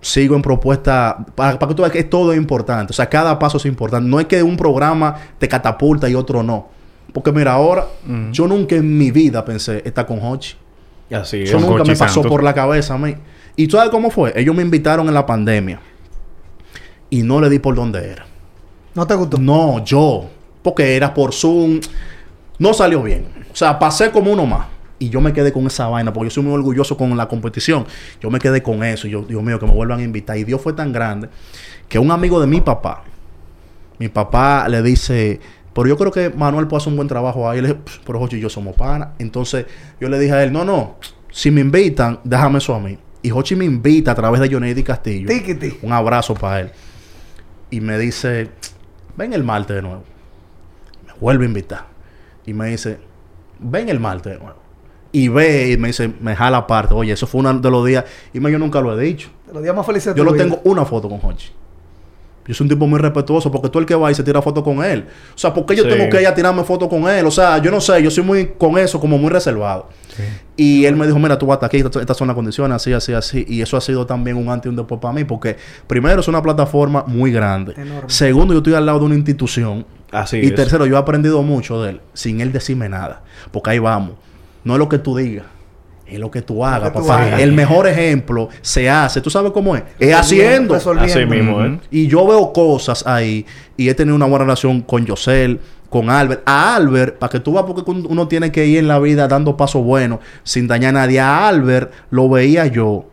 sigo en propuesta. Para, para que tú veas que todo es importante. O sea, cada paso es importante. No es que un programa te catapulta y otro no. Porque mira, ahora, yo nunca en mi vida pensé estar con Hochi. Así es. Eso nunca me pasó Santos. por la cabeza a mí. ¿Y tú sabes cómo fue? Ellos me invitaron en la pandemia. Y no le di por dónde era. ¿No te gustó? No, yo. Porque era por Zoom. No salió bien. O sea, pasé como uno más. Y yo me quedé con esa vaina. Porque yo soy muy orgulloso con la competición. Yo me quedé con eso. Y yo, Dios mío, que me vuelvan a invitar. Y Dios fue tan grande. Que un amigo de mi papá. Mi papá le dice... Pero yo creo que Manuel puede hacer un buen trabajo ahí. Le dije, "Pff, pero Jochi y yo somos panas. Entonces yo le dije a él, no, no. Si me invitan, déjame eso a mí. Y Jochi me invita a través de Johnny Castillo. Tiquiti. Un abrazo para él. Y me dice, ven el martes de nuevo. Me vuelve a invitar. Y me dice, ven el martes de nuevo. Y ve y me dice, me jala aparte. Oye, eso fue uno de los días. Y me, yo nunca lo he dicho. De Los días más felices de Yo tu lo vida. tengo una foto con Hochi. Yo soy un tipo muy respetuoso porque tú el que va y se tira foto con él. O sea, ¿por qué yo Sí. tengo que ir a tirarme foto con él? O sea, yo no sé, yo soy muy con eso, como muy reservado. Y él me dijo, mira, tú vas hasta aquí, estas estas son las condiciones, así, así, así. Y eso ha sido también un antes y un después para mí, porque primero es una plataforma muy grande. Enorme. Segundo, yo estoy al lado de una institución. Así y es. tercero, yo he aprendido mucho de él, sin él decirme nada. Porque ahí vamos. No es lo que tú digas. Es lo que tú hagas, que tú papá. hagas. El mejor ejemplo se hace. ¿Tú sabes cómo es? Es haciendo. Resolviendo. Así mismo, ¿eh? Y yo veo cosas ahí y he tenido una buena relación con Yosel, con Albert. A Albert, para que tú veas porque uno tiene que ir en la vida dando pasos buenos sin dañar a nadie. A Albert lo veía yo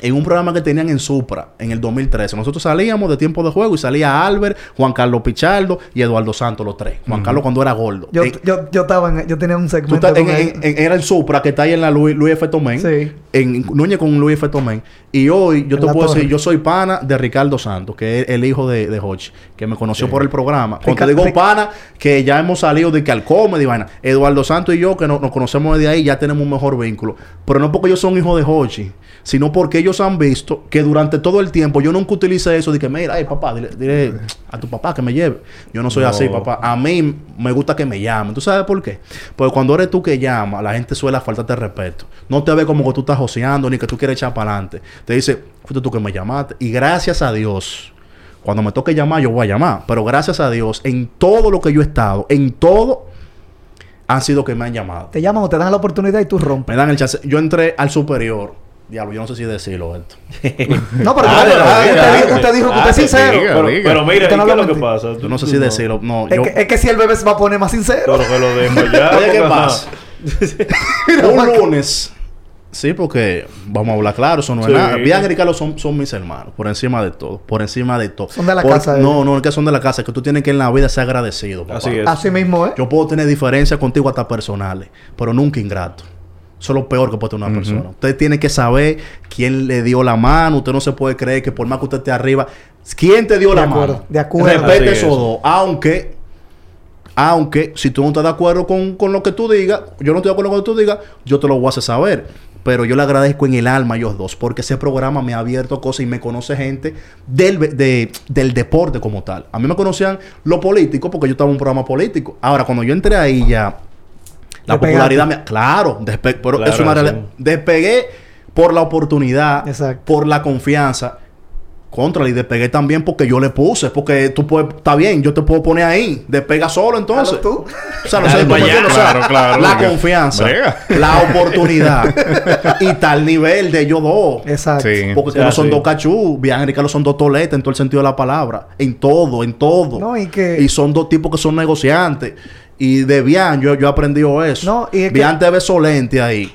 en un programa que tenían en Supra en el 2013. Nosotros salíamos de tiempo de juego y salía Albert, Juan Carlos Pichardo y Eduardo Santos, los tres. Juan Carlos cuando era gordo. Yo, En- yo, yo estaba en... Yo tenía un tú segmento estás en- con en- en- era el Supra que está ahí en la Luis, Luis F. Tomén. Sí. En Núñez con Luis F. Tomén. Y hoy yo En te puedo torre. decir, yo soy pana de Ricardo Santos, que es el hijo de, de Hochi, que me conoció por el programa. Cuando Rica- te digo pana, que ya hemos salido de que al comedy, vaina. Eduardo Santos y yo, que no- nos conocemos desde ahí, ya tenemos un mejor vínculo. Pero no porque ellos son hijos de Hochi, sino porque ellos han visto que durante todo el tiempo yo nunca utilicé eso de que, mira, ay papá, dile, dile a tu papá que me lleve. Yo no soy No. así, papá. A mí me gusta que me llamen. ¿Tú sabes por qué? Porque cuando eres tú que llamas, la gente suele faltarte respeto. No te ve como que tú estás joseando ni que tú quieres echar para adelante. Te dice, fuiste tú que me llamaste. Y gracias a Dios, cuando me toque llamar, yo voy a llamar. Pero gracias a Dios, en todo lo que yo he estado, en todo, han sido que me han llamado. Te llaman o te dan la oportunidad y tú rompes. Me dan el chance. Yo entré al superior. Diablo, yo no sé si decirlo esto. (laughs) No, pero Dale, usted, dale, usted dale. dijo, usted dijo que usted es sincero. diga. Pero, pero mira, Usted no ¿y qué es lo que pasa? Yo no sé si decirlo. No, Es, yo... que, es que si el bebé se va a poner más sincero. Pero que lo dejo ya. Oye, ¿qué porque, pasa? (laughs) un lunes. Sí, porque vamos a hablar claro, eso no Sí. es nada. Bian y Ricardo son, son mis hermanos, por encima de todo, por encima de todo. Son de la Por- casa No, ellos. no, es que son de la casa, es que tú tienes que en la vida ser agradecido. papá. Así es. Así mismo, ¿eh? Yo puedo tener diferencias contigo hasta personales, pero nunca ingrato. Eso es lo peor que puede tener una persona. Usted tiene que saber quién le dio la mano. Usted no se puede creer que por más que usted esté arriba, ¿quién te dio De la acuerdo, mano? de acuerdo. Respete esos es. dos. Aunque, aunque, si tú no estás de acuerdo con, con lo que tú digas, yo no estoy de acuerdo con lo que tú digas, yo te lo voy a hacer saber. Pero yo le agradezco en el alma a ellos dos, porque ese programa me ha abierto cosas y me conoce gente del, de- del deporte como tal. A mí me conocían los políticos porque yo estaba en un programa político. Ahora, cuando yo entré ahí ya, la popularidad me... Claro, despe- pero Claro, es una sí. realidad. Despegué por la oportunidad, Exacto. por la confianza. Contra y despegué también porque yo le puse. Porque tú puedes... Está bien, yo te puedo poner ahí. Despega solo entonces. Tú. O sea, no sé o sea, Claro, claro, La confianza. Brega. La (laughs) oportunidad. y tal nivel de ellos dos. Exacto. Sí. Porque O no son sí. dos cachú, Bian y Ricardo son dos toletas en todo el sentido de la palabra. En todo, en todo. No, y que- Y son dos tipos que son negociantes. Y de Bian yo, yo he aprendido eso. No, y es que- Bian te ve solente ahí.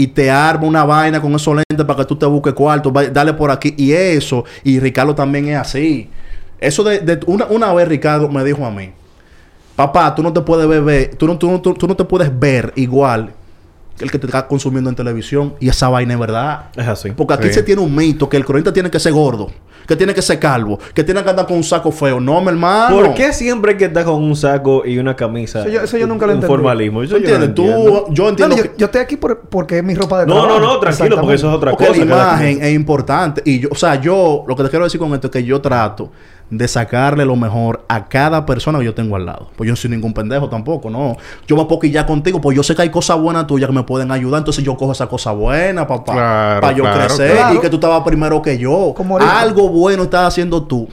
y te arma una vaina con esos lentes para que tú te busques cuarto, va- dale por aquí. Y eso, y Ricardo también es así. Eso de, de- una, una vez Ricardo me dijo a mí, papá, tú no te puedes beber, tú no, tú, no- tú- tú no te puedes ver igual el que te está consumiendo en televisión. Y esa vaina es verdad. Es así. Porque aquí Sí. se tiene un mito que el cronista tiene que ser gordo, que tiene que ser calvo, que tiene que andar con un saco feo. No, mi hermano. ¿Por qué siempre hay que estar con un saco y una camisa? Eso yo- eso yo nunca lo Un entendí. formalismo. Eso ¿Tú yo no entiendes? entiendo. Tú, yo No, entiendo yo, que... yo estoy aquí por- porque es mi ropa de No, trabajo. no, no, tranquilo, porque eso es otra cosa. la imagen es importante. Y yo, o sea, yo, lo que te quiero decir con esto es que yo trato de sacarle lo mejor a cada persona que yo tengo al lado. Pues yo no soy ningún pendejo tampoco, no. Yo me puedo quillar contigo, pues yo sé que hay cosas buenas tuyas que me pueden ayudar. Entonces yo cojo esa cosa buena, papá. Claro, para yo claro, crecer claro. y que tú estabas primero que yo. Algo bueno estás haciendo tú.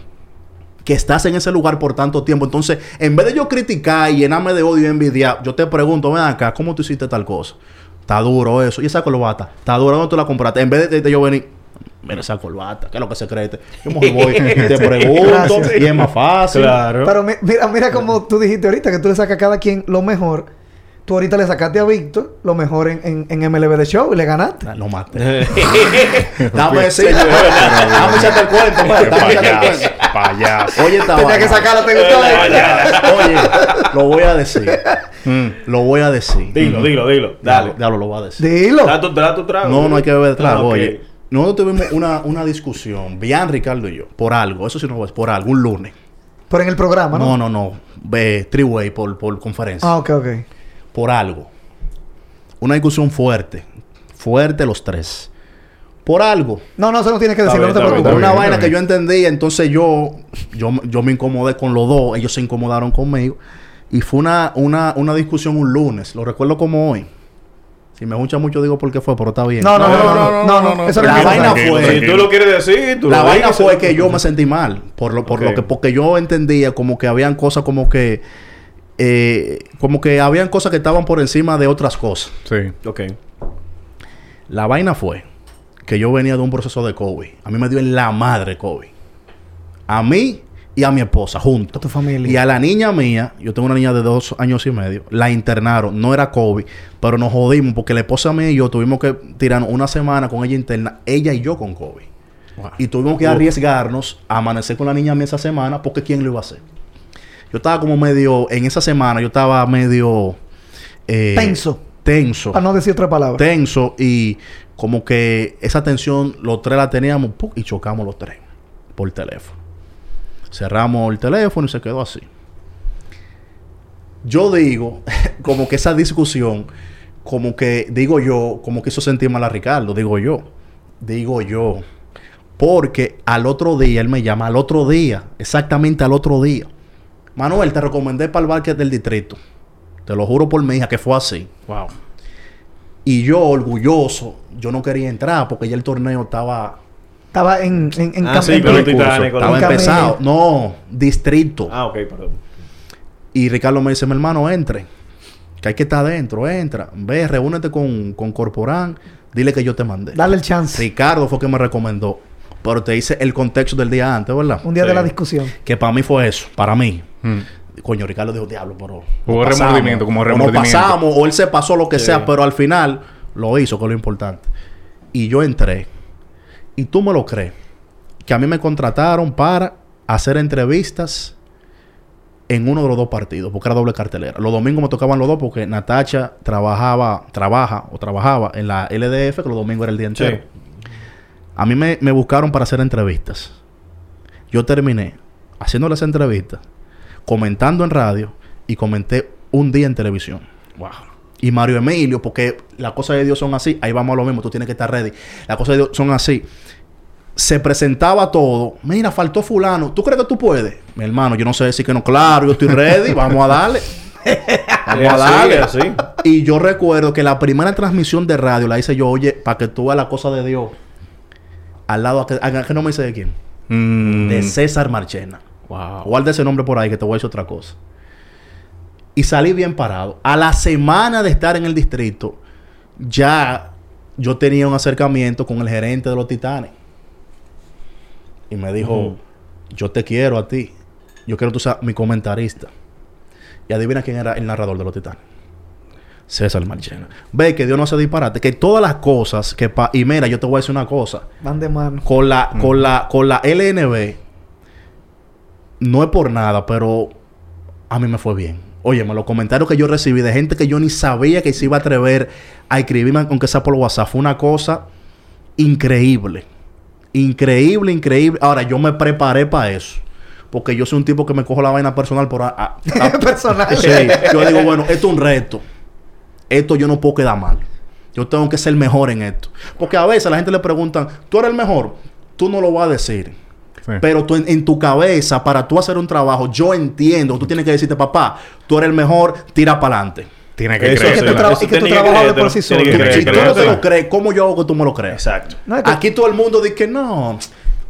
Que estás en ese lugar por tanto tiempo. Entonces, en vez de yo criticar y llenarme de odio y envidia, yo te pregunto, ven acá, ¿cómo tú hiciste tal cosa? Está duro eso. ¿Y esa corbata? Está duro, ¿dónde tú la compraste? En vez de, de yo venir, mira esa corbata, ¿qué es lo que se cree? este? Yo mejor voy y (laughs) te pregunto y es más fácil. Claro. Pero mi- mira, mira como tú dijiste ahorita, que tú le sacas a cada quien lo mejor. Tú ahorita le sacaste a Víctor lo mejor en, en, en MLB de Show y le ganaste. Ah, Lo maté. Dame decirlo. Dame echarte el cuento, Dame echarte el payaso, cuento. payaso. Oye, esta Tenía que vaina. sacarlo, te gustó. Oye, lo voy a decir. Lo voy a decir. Dilo, dilo, dilo. Dale. Dale, dale, lo voy a decir. Dilo. Da tu, da tu trago. No, no hay que beber trago. Ah. Oye, nosotros tuvimos una, una discusión, bien Ricardo y yo, por algo. Eso sí no es por algo, un lunes. Pero en el programa, ¿no? No, no, no. Ve, Triway por, por conferencia. Ah, ok, ok. Por algo. Una discusión fuerte. Fuerte los tres. Por algo. No, no, eso no tienes que decirlo, no te preocupes. Una bien, vaina que yo entendía, entonces yo, yo, yo me incomodé con los dos, ellos se incomodaron conmigo. Y fue una, una, una discusión un lunes, lo recuerdo como hoy. Si me escucha mucho digo por qué fue, pero está bien. No, no, no, no, no, no, no, no, La vaina fue- Si tú lo quieres decir, tú La lo vaina fue que yo me sentí mal, por lo, por lo que, porque yo entendía como que habían cosas como que, eh, como que habían cosas que estaban por encima de otras cosas. Sí. Ok. La vaina fue que yo venía de un proceso de COVID. A mí me dio en la madre COVID. A mí y a mi esposa juntos. A tu familia. Y a la niña mía, yo tengo una niña de dos años y medio, la internaron. No era COVID, pero nos jodimos porque la esposa mía y yo tuvimos que tirar una semana con ella interna, ella y yo con COVID. Y tuvimos que arriesgarnos a amanecer con la niña mía esa semana porque ¿quién lo iba a hacer? Yo estaba como medio, en esa semana yo estaba medio... eh, Tenso. Tenso Para no decir otra palabra. tenso y como que esa tensión los tres la teníamos ¡pum! y chocamos los tres por teléfono. Cerramos el teléfono y se quedó así. Yo digo, (laughs) como que esa discusión, como que digo yo, como que hizo sentir mal a Ricardo, digo yo, digo yo. Porque al otro día, él me llama, al otro día, exactamente al otro día. Manuel, te recomendé para el barque del distrito. Te lo juro por mi hija que fue así. Wow. Y yo, orgulloso, yo no quería entrar porque ya el torneo estaba, Estaba en, en, en Ah, sí, tú- Titanic, estaba empezado. No, distrito. Ah, ok, perdón. Y Ricardo me dice, mi hermano, entre. Que hay que estar adentro, entra. Ve, reúnete con, con Corporán. Dile que yo te mandé. Dale el chance. Ricardo fue que me recomendó. Pero te dice el contexto del día antes, ¿verdad? Un día Sí. de la discusión. Que para mí fue eso. Para mí. Mm. Coño, Ricardo dijo, diablo, pero... Hubo nos pasamos". remordimiento, como O remordimiento. nos pasamos, o él se pasó lo que Sí. sea, pero al final lo hizo, que es lo importante. Y yo entré. Y tú me lo crees. Que a mí me contrataron para hacer entrevistas en uno de los dos partidos, porque era doble cartelera. Los domingos me tocaban los dos porque Natacha trabajaba, trabaja o trabajaba en la LDF, que los domingos era el día entero. Sí. A mí me, me buscaron para hacer entrevistas. Yo terminé haciendo las entrevistas, comentando en radio y comenté un día en televisión. Wow. Y Mario Emilio, porque las cosas de Dios son así, ahí vamos a lo mismo, tú tienes que estar ready. Las cosas de Dios son así. Se presentaba todo. Mira, faltó fulano. ¿Tú crees que tú puedes? Mi hermano, yo no sé decir que no. Claro, yo estoy ready. (laughs) vamos a darle. Vamos a darle. así. Y yo recuerdo que la primera transmisión de radio la hice yo, oye, para que tú veas la cosa de Dios. Al lado, ¿a que, a que no me dice de quién? Mm. De César Marchena. Wow. Guarda ese nombre por ahí que te voy a decir otra cosa. Y salí bien parado. A la semana de estar en el distrito, ya yo tenía un acercamiento con el gerente de los Titanes. Y me dijo, yo te quiero a ti. Yo quiero que tú seas mi comentarista. Y adivina quién era el narrador de los Titanes. César Marchena. Ve que Dios no hace disparate, que todas las cosas que pa y mira, yo te voy a decir una cosa, Van de mano. con la con la con la LNB no es por nada, pero a mí me fue bien. Óyeme, los comentarios que yo recibí de gente que yo ni sabía que se iba a atrever a escribirme aunque sea por WhatsApp fue una cosa increíble. Increíble, increíble. Ahora, yo me preparé para eso. Porque yo soy un tipo que me cojo la vaina personal por... a- a- (laughs) a- Personal. Sí, yo digo, (laughs) bueno, esto es un reto. Esto yo no puedo quedar mal. Yo tengo que ser mejor en esto. Porque a veces la gente le preguntan, ¿tú eres el mejor? Tú no lo vas a decir. Sí. Pero tú en, en tu cabeza, para tú hacer un trabajo, yo entiendo. Tú tienes que decirte, papá, tú eres el mejor, tira para adelante. Tiene que Eso creer. que y que tú tiene trabajas de creértelo, por sí solo. que Si tú no te lo crees, ¿cómo yo hago que tú me lo creas? Exacto. No, es que- Aquí todo el mundo dice que no.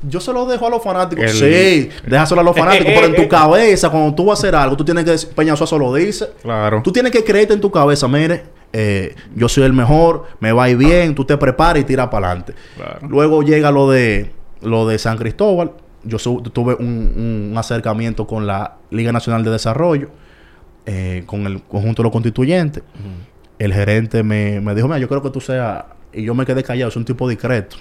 Yo se lo dejo a los fanáticos. El- Sí, déjaselo a los fanáticos. pero en tu cabeza, cuando tú vas a hacer algo, tú tienes que decir, Peñazo lo dice. Claro. Tú tienes que creerte en tu cabeza, mire, eh, yo soy el mejor, me va a ir bien, tú te preparas y tiras para adelante. Claro. Luego llega lo de lo de San Cristóbal. Yo su- tuve un, un acercamiento con la Liga Nacional de Desarrollo, eh, con el conjunto de los constituyentes. El gerente me, me dijo, mira, yo creo que tú seas... Y yo me quedé callado, es un tipo discreto.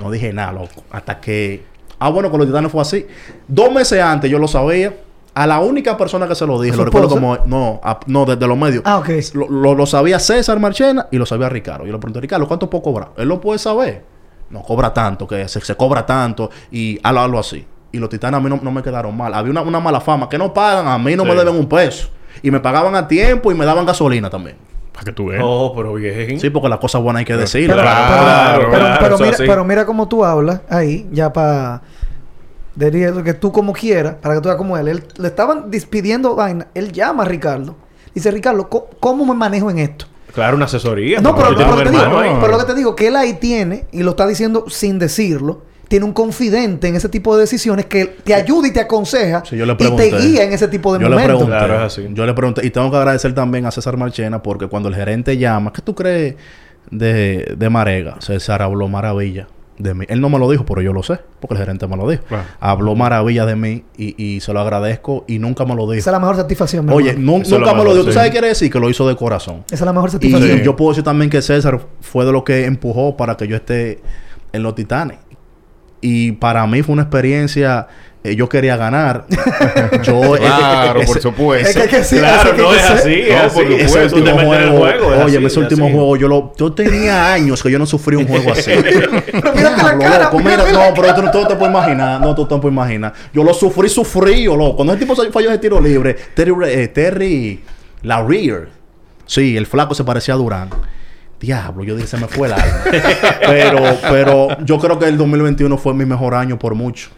No dije nada, loco. Hasta que... Ah, bueno, con los titanes fue así. Dos meses antes yo lo sabía. A la única persona que se lo dije, ¿A lo recuerdo como... No, a- no, desde los medios. Ah, ok. Lo, lo- lo sabía César Marchena y lo sabía Ricardo. Yo le pregunté, Ricardo, ¿cuánto puedo cobrar? Él lo puede saber. No cobra tanto, que se, se cobra tanto y hazlo, hazlo así. Y los titanes a mí no, no me quedaron mal. Había una, una mala fama que no pagan, a mí no me deben un peso. Y me pagaban a tiempo y me daban gasolina también. Para que tú veas. Oh, pero bien. Sí, porque las cosas buenas hay que decirlas. Pero, Claro, pero- pero- claro, pero mira, pero mira cómo tú hablas ahí, ya para diría que tú como quieras, para que tú veas como él. Él le estaban despidiendo vaina. Él llama a Ricardo. Dice, Ricardo, ¿cómo, cómo me manejo en esto? Claro, una asesoría. No, pero, pero lo que te digo, pero lo que te digo, que él ahí tiene, y lo está diciendo sin decirlo, tiene un confidente en ese tipo de decisiones que te ayuda y te aconseja Sí, yo le y te guía en ese tipo de yo le momentos. pregunté, Claro, es así. Yo le pregunté, y tengo que agradecer también a César Marchena, porque cuando el gerente llama, ¿qué tú crees de, de Marega? César habló maravilla de mí. Él no me lo dijo, pero yo lo sé, porque el gerente me lo dijo. Claro. Habló maravilla de mí y, y se lo agradezco y nunca me lo dijo. Esa es la mejor satisfacción. mi Oye, nunca me lo dijo. ¿Tú sí. sabes qué quiere decir? Que lo hizo de corazón. Esa es la mejor Y satisfacción. yo puedo decir también que César fue de lo que empujó para que yo esté en los Titanes. Y para mí fue una experiencia. Eh, yo quería ganar. (laughs) yo, Claro, ese- por Es supuesto. que, que sí, Claro, no es sí. así, es por ese último juego, es oye, ese es último juego, yo lo, yo tenía años que yo no sufrí un juego así. (laughs) Pero mírate la Diablo, cara, loco, mira, mírate no, la pero tú, tú no te puedes imaginar, no, tú te puedes imaginar. Yo lo sufrí, sufrí, loco. Cuando ese tipo falló de tiro libre, Terry, eh, Terry Laurier, sí, el flaco se parecía a Durán. Diablo, yo dije, se me fue el alma. (laughs) pero, pero yo creo que el 2021 fue mi mejor año por mucho.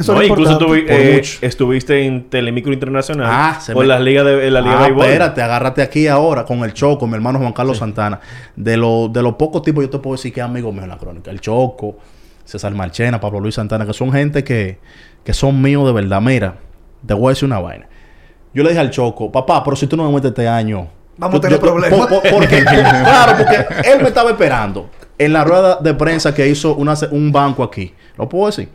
Eso No, incluso eh, mucho. estuviste en Telemicro Internacional. Ah, se Con me- las ligas de, en la Liga ah, de Béisbol. espérate, agárrate aquí ahora con el Choco, mi hermano Juan Carlos Santana. De, lo, de los pocos tipos, yo te puedo decir que es amigo mío en la crónica. El Choco, César Marchena, Pablo Luis Santana, que son gente que, que son míos de verdad. Mira, te voy a decir una vaina. Yo le dije al Choco, papá, pero si tú no me metes este año. Vamos a tener yo- problemas. por- por- porque, (laughs) claro, porque él me estaba esperando en la rueda de prensa que hizo una, un banco aquí. ¿Lo puedo decir?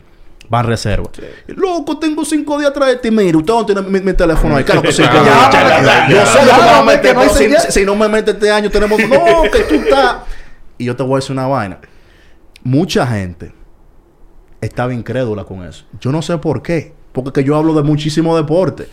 Van reserva. Loco, tengo cinco días atrás de ti. Mira, usted no tiene mi, mi teléfono ahí. Claro que sí. que- Ya, ya, ya, yo sé que me a no si, no me metes este año, tenemos. No, que tú estás. Y yo te voy a decir una vaina. Mucha gente estaba incrédula con eso. Yo no sé por qué. Porque que yo hablo de muchísimo deporte.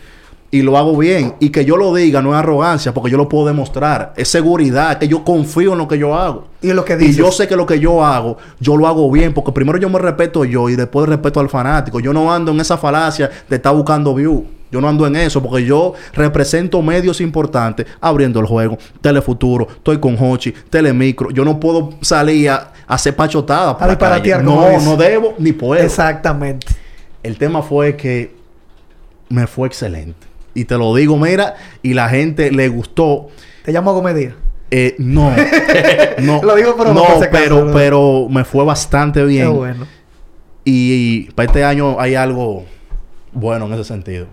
Y lo hago bien. Y que yo lo diga no es arrogancia, porque yo lo puedo demostrar. Es seguridad, que yo confío en lo que yo hago. Y lo que Y dices. yo sé que lo que yo hago, yo lo hago bien, porque primero yo me respeto yo y después respeto al fanático. Yo no ando en esa falacia de estar buscando view. Yo no ando en eso, porque yo represento medios importantes abriendo el juego. Telefuturo, estoy con Hochi, Telemicro. Yo no puedo salir a, a hacer pachotada. por A la calle. disparatear, como No, no debo ni puedo. Exactamente. El tema fue que me fue excelente. Y te lo digo, mira, y la gente le gustó. Te llamo a comedia. Eh, no, (laughs) no, Lo digo, pero no no, acaso, pero, ¿verdad? pero me fue bastante bien. Qué bueno. Y, para este año hay algo bueno en ese sentido.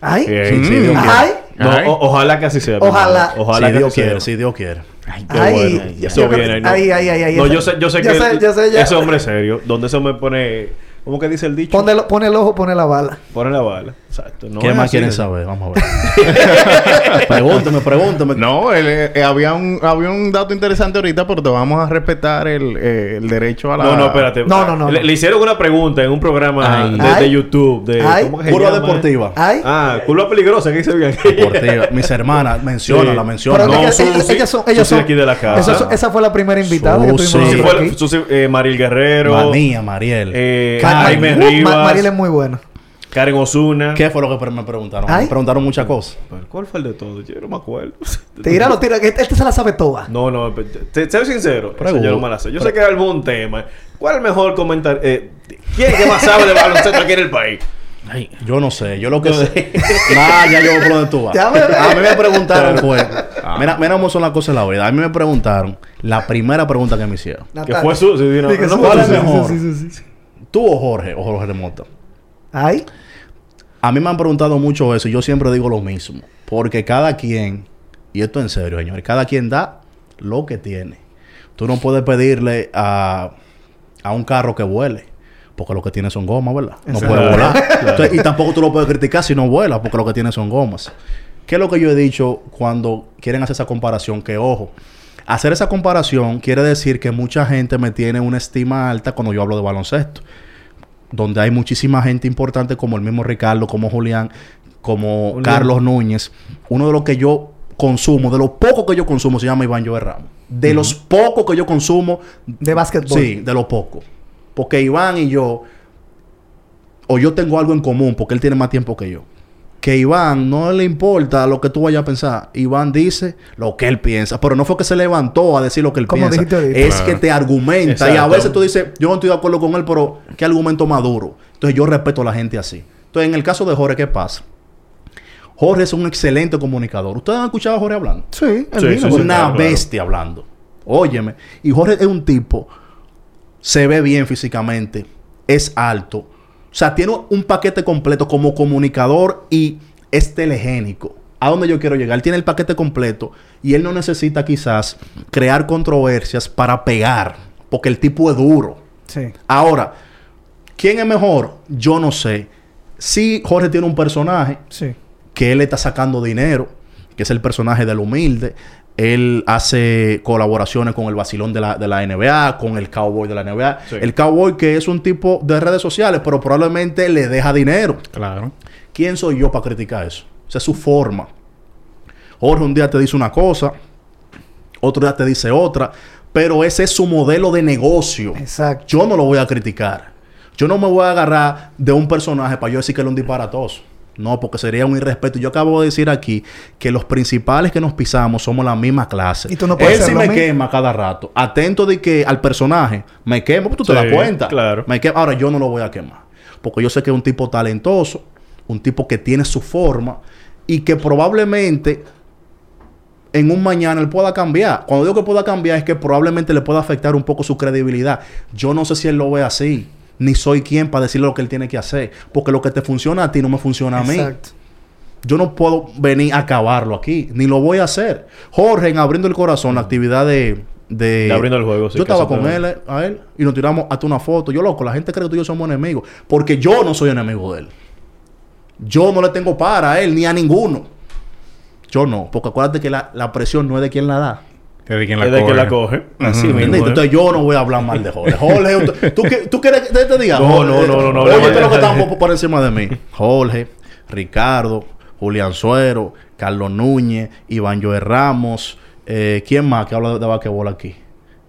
Ay. Bien, Sí, sí, Dios Ay. quiere. No, Ay. o- ojalá que así sea. Ojalá. Ojalá si que Dios así sea. quiere, si Dios quiere. Ay, qué Ay, bueno. Eso viene. ¿no? ay, ay, ay, ay, No, esa- yo sé, yo sé yo que sé, yo sé ya. ese hombre es serio. Donde se me pone ¿Cómo que dice el dicho? Pone, el- pone el ojo, pone la bala. Pone la bala. Exacto. No ¿Qué más quieren saber? Vamos a ver. (laughs) pregúntame, pregúntame. No, el, eh, había, un, había un dato interesante ahorita, pero te vamos a respetar el, eh, el derecho a la... No, no, espérate. No, no, no, Le, no. le hicieron una pregunta en un programa Ay. de, Ay. de YouTube. De, Ay. ¿Cómo que Curva llama? deportiva. Ay. Ah, curva peligrosa, que dice bien. Deportiva. (laughs) Mis hermanas, menciona, Sí. la menciona. Pero No, que ellas- Susi. ellas son, ellas Susi son aquí de la casa. Esa, esa fue la primera invitada que Susi. tuvimos Susi nosotros fue, aquí. Susi, eh, Mariel Guerrero. Manía, Mariel. Eh, Jaime Ma- Rivas. Mariel es muy buena. Karen Osuna. ¿Qué fue lo que me preguntaron? Ay. Me preguntaron muchas cosas. ¿Cuál fue el de todos? Yo no me acuerdo. (laughs) Tíralo, tira. que Este, este se la sabe toda. No, no, te, soy sincero. Eso yo no me la sé. Yo sé que es algún tema. ¿Cuál es el mejor comentario? Eh, ¿Quién es que más sabe de baloncesto aquí en el país? Ay, yo no sé. Yo lo que sé... nah, ya yo por donde tú vas. (laughs) Ya me- A mí me (laughs) preguntaron fue... Mira, mira cómo son las cosas de la vida. A mí me preguntaron la primera pregunta que me hicieron. Que fue su... sí, no, Sí, que no su- fue ¿Cuál es Susi. mejor? Sí, sí, sí, sí. ¿Tú o Jorge? O Jorge de Mota. Ay. A mí me han preguntado mucho eso y yo siempre digo lo mismo. Porque cada quien, y esto en serio, señores, cada quien da lo que tiene. Tú no puedes pedirle a, a un carro que vuele. Porque lo que tiene son gomas, ¿verdad? No Exacto. puede volar. (laughs) Entonces, y tampoco tú lo puedes criticar si no vuela, porque lo que tiene son gomas. ¿Qué es lo que yo he dicho cuando quieren hacer esa comparación? Que ojo, hacer esa comparación quiere decir que mucha gente me tiene una estima alta cuando yo hablo de baloncesto donde hay muchísima gente importante como el mismo Ricardo, como Julián, como Julián. Carlos Núñez. Uno de los que yo consumo, de los pocos que yo consumo, se llama Iván Joel Ramos. De los pocos que yo consumo, De básquetbol. sí, de los pocos. Porque Iván y yo, o yo tengo algo en común, porque él tiene más tiempo que yo. Que Iván no le importa lo que tú vayas a pensar. Iván dice lo que él piensa. Pero no fue que se levantó a decir lo que él piensa. dijiste. Es Claro. que te argumenta. Y a veces tú dices, yo no estoy de acuerdo con él, pero ¿qué argumento maduro? Entonces yo respeto a la gente así. Entonces, en el caso de Jorge, ¿qué pasa? Jorge es un excelente comunicador. ¿Ustedes han escuchado a Jorge hablando? Sí, sí. una claro, claro. bestia hablando. Óyeme. Y Jorge es un tipo, se ve bien físicamente, es alto. O sea, tiene un paquete completo como comunicador y es telegénico. ¿A dónde yo quiero llegar? Él tiene el paquete completo y él no necesita quizás crear controversias para pegar, porque el tipo es duro. Sí. Ahora, ¿quién es mejor? Yo no sé. Sí, Jorge tiene un personaje Sí. que él está sacando dinero, que es el personaje del humilde. Él hace colaboraciones con el vacilón de la, de la NBA, con el cowboy de la NBA. Sí. El cowboy que es un tipo de redes sociales, pero probablemente le deja dinero. Claro. ¿Quién soy yo para criticar eso? Esa es su forma. Jorge un día te dice una cosa, otro día te dice otra, pero ese es su modelo de negocio. Exacto. Yo no lo voy a criticar. Yo no me voy a agarrar de un personaje para yo decir que él es un disparatoso. No, porque sería un irrespeto. Yo acabo de decir aquí que los principales que nos pisamos somos la misma clase. Y tú no puedes Él sí me mismo. quema cada rato. Atento de que al personaje me quemo, pues tú te das cuenta. claro. Me quema. Ahora yo no lo voy a quemar. Porque yo sé que es un tipo talentoso, un tipo que tiene su forma y que probablemente en un mañana él pueda cambiar. Cuando digo que pueda cambiar es que probablemente le pueda afectar un poco su credibilidad. Yo no sé si él lo ve así, ni soy quien para decirle lo que él tiene que hacer, porque lo que te funciona a ti no me funciona a mí. Exacto. Yo no puedo venir a acabarlo aquí, ni lo voy a hacer. Jorge, en Abriendo el Corazón, la actividad de... de- De Abriendo el Juego, sí, yo estaba con él, a él, y nos tiramos hasta una foto. Yo, loco, la gente cree que tú y yo somos enemigos. Porque yo no soy enemigo de él. Yo no le tengo para a él, ni a ninguno. Yo no. Porque acuérdate que la, la presión no es de quien la da. Es de quien la Es de que coge. la coge. Así. ¿eh? Entonces yo no voy a hablar mal de Jorge. Jorge, ¿tú, tú, qué- tú quieres que te diga? No, Jorge, no, no, no, no, Oye, no, esto es lo que no, está no. un poco por encima de mí. Jorge, Ricardo, Julián Suero, Carlos Núñez, Iván Joel Ramos. Eh, ¿Quién más que habla de, de basquetbol aquí?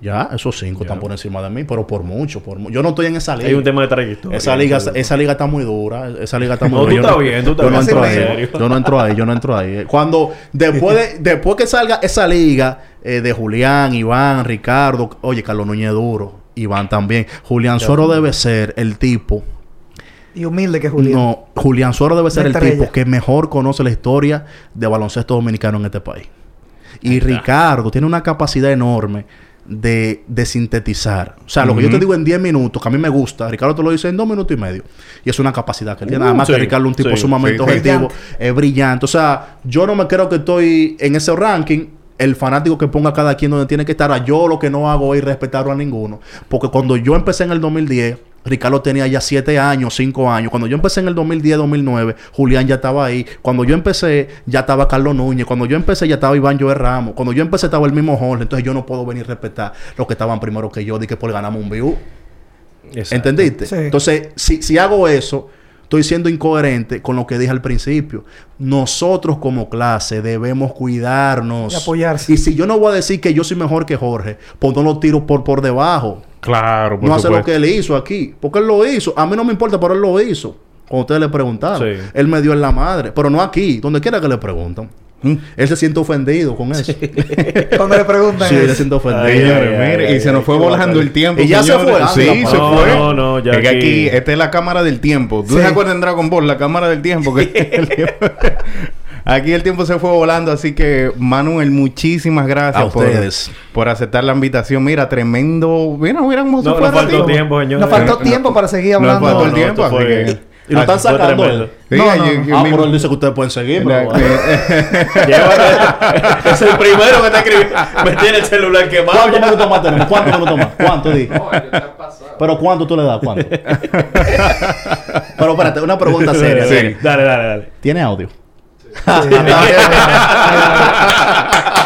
Ya, esos cinco están por encima de mí, pero por mucho, por mu- Yo no estoy en esa liga. Hay un tema de trayectoria. Esa liga, esa liga está muy dura. Esa liga está muy No, dura. tú Yo estás bien, tú estás yo no bien. entro En ahí. serio. Yo no entro ahí, yo no entro ahí. Cuando, después de, (laughs) después que salga esa liga eh, de Julián, Iván, Ricardo, oye, Carlos Núñez duro, Iván también. Julián Suero debe ser el tipo. Y humilde que Julián. No, Julián Suero debe ser el tipo que mejor conoce la historia de baloncesto dominicano en este país. Y Ricardo tiene una capacidad enorme de, de sintetizar. O sea, lo que yo te digo en 10 minutos, que a mí me gusta, Ricardo te lo dice en 2 minutos y medio. Y es una capacidad que él tiene. Uh, Además sí, que Ricardo es un tipo sí, sumamente sí. objetivo, Brillante. es brillante. O sea, yo no me creo que estoy en ese ranking. El fanático que ponga cada quien donde tiene que estar. Yo lo que no hago es respetarlo a ninguno. Porque cuando yo empecé en el 2010, Ricardo tenía ya 7 años, 5 años. Cuando yo empecé en el 2010, 2009, Julián ya estaba ahí. Cuando yo empecé, ya estaba Carlos Núñez. Cuando yo empecé, ya estaba Iván Joel Ramos. Cuando yo empecé, estaba el mismo Jorge. Entonces yo no puedo venir a respetar los que estaban primero que yo, de que por ganamos un view. Exacto. ¿Entendiste? Sí. Entonces, si, si hago eso, estoy siendo incoherente con lo que dije al principio. Nosotros como clase debemos cuidarnos. Y apoyarse. Y si yo no voy a decir que yo soy mejor que Jorge, pues no lo tiro por, por debajo. Claro, por no hace lo que él hizo aquí. Porque él lo hizo. A mí no me importa, pero él lo hizo. Cuando ustedes le preguntaron. Sí. Él me dio en la madre. Pero no aquí. Donde quiera que le preguntan. Mm. Él se siente ofendido con eso. (laughs) Cuando le preguntan Sí, eso. le siente ofendido. Ay, ay, mire, ay, y se ay, nos fue volando el tiempo. Y ya se señores. fue, Sí, se No, fue. no, no, ya Es que aquí- aquí, esta es la cámara del tiempo. ¿Tú Sí. te acuerdas en Dragon Ball? La cámara del tiempo. que (laughs) (laughs) Aquí el tiempo se fue volando, así que Manuel, muchísimas gracias A por, ustedes. por aceptar la invitación. Mira, tremendo. Mira, mira cómo se No, fue no faltó tiempo, señor. Nos faltó No, tiempo para seguir Nos hablando. faltó el no, tiempo, esto así fue- que. Y lo están Fue sacando. No, yo- no, yo ah, mismo- pero él dice que ustedes pueden seguir. Pero- (laughs) (laughs) es el primero que está escribiendo. Me tiene el celular quemado. ¿Cuántos minutos más tenemos? ¿Cuántos minutos más? ¿Cuánto di? Pero ¿cuánto tú le das? ¿Cuánto? (laughs) Pero espérate, una pregunta seria. Sí. seria. Dale, dale, dale. ¿Tiene audio? (laughs) Yeah. (laughs)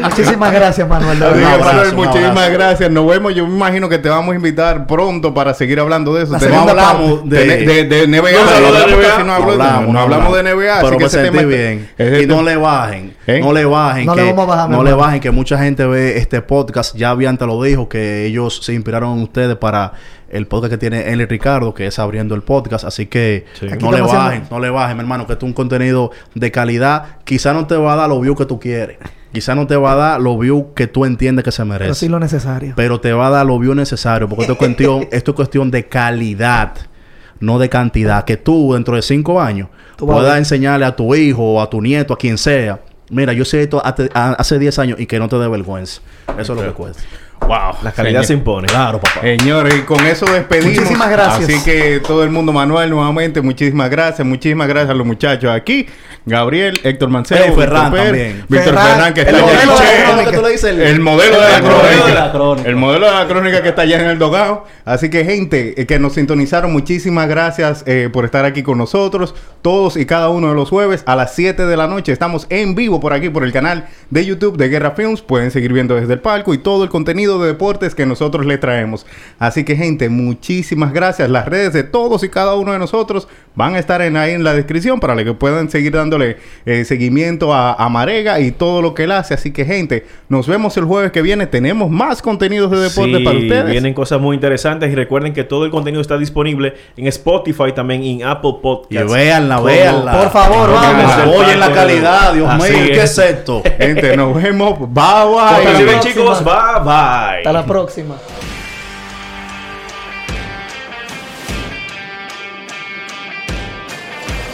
(laughs) Muchísimas gracias, Manuel. Así abrazo, muchísimas abrazo. gracias. Nos vemos. Yo me imagino que te vamos a invitar pronto para seguir hablando de eso. La Tenemos- segunda hablamos de, de- de, de NBA. No, no, hablamos de NBA. casi no hablo- hablamos, no hablamos de NBA. así Pero que me ese sentí tema- bien. Y no tema- le bajen. ¿Eh? No le bajen. No que, le vamos a bajar, mi No le bajen. Que mucha gente ve este podcast. Ya bien te lo dijo. Que ellos se inspiraron en ustedes para el podcast que tiene él y Ricardo. Que es abriendo el podcast. Así que Sí. No le bajen. haciendo- No le bajen, mi hermano. Que esto es un contenido de calidad. Quizá no te va a dar los views que tú quieres. Quizá no te va a dar los views que tú entiendes que se merece Pero sí lo necesario. pero te va a dar lo views necesario porque esto es cuestión, (laughs) esto es cuestión de calidad, no de cantidad. Que tú dentro de cinco años Tú vas a puedas enseñarle a tu hijo o a tu nieto, a quien sea. Mira, yo sé esto hace 10 años y que no te dé vergüenza. Eso es lo que cuesta. Wow. La calidad se impone. Claro, papá. Señores, y con eso despedimos. Muchísimas gracias. Así que todo el mundo, Manuel, nuevamente, muchísimas gracias. Muchísimas gracias a los muchachos aquí. Gabriel, Héctor Mancebo, Eh, Víctor Ferran también. Víctor Ferran, Ferran, que el está allá. modelo de la Che, crónica. que tú le dices El modelo de la El modelo crónica. de la crónica. El modelo de la crónica que está allá en el dogado. Así que, gente, eh, que nos sintonizaron, muchísimas gracias eh, por estar aquí con nosotros. Todos y cada uno de los jueves a las 7 de la noche. Estamos en vivo por aquí, por el canal de YouTube de Guerra Films. Pueden seguir viendo desde el palco y todo el contenido de deportes que nosotros les traemos. Así que, gente, muchísimas gracias. Las redes de todos y cada uno de nosotros van a estar en, ahí en la descripción para que puedan seguir dándole eh, seguimiento a, a Marega y todo lo que él hace. Así que, gente, nos vemos el jueves que viene. Tenemos más contenidos de deporte Sí, para ustedes. Vienen cosas muy interesantes y recuerden que todo el contenido está disponible en Spotify también y en Apple Y Podcasts. véanla, Como- véanla. Por favor, vamos. la calidad, Dios mío. ¿Qué es. es esto? Gente, nos vemos. Bye bye. Hasta luego, chicos. Bye bye. Hasta la próxima.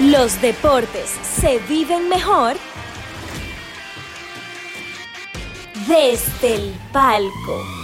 Los deportes se viven mejor desde el palco.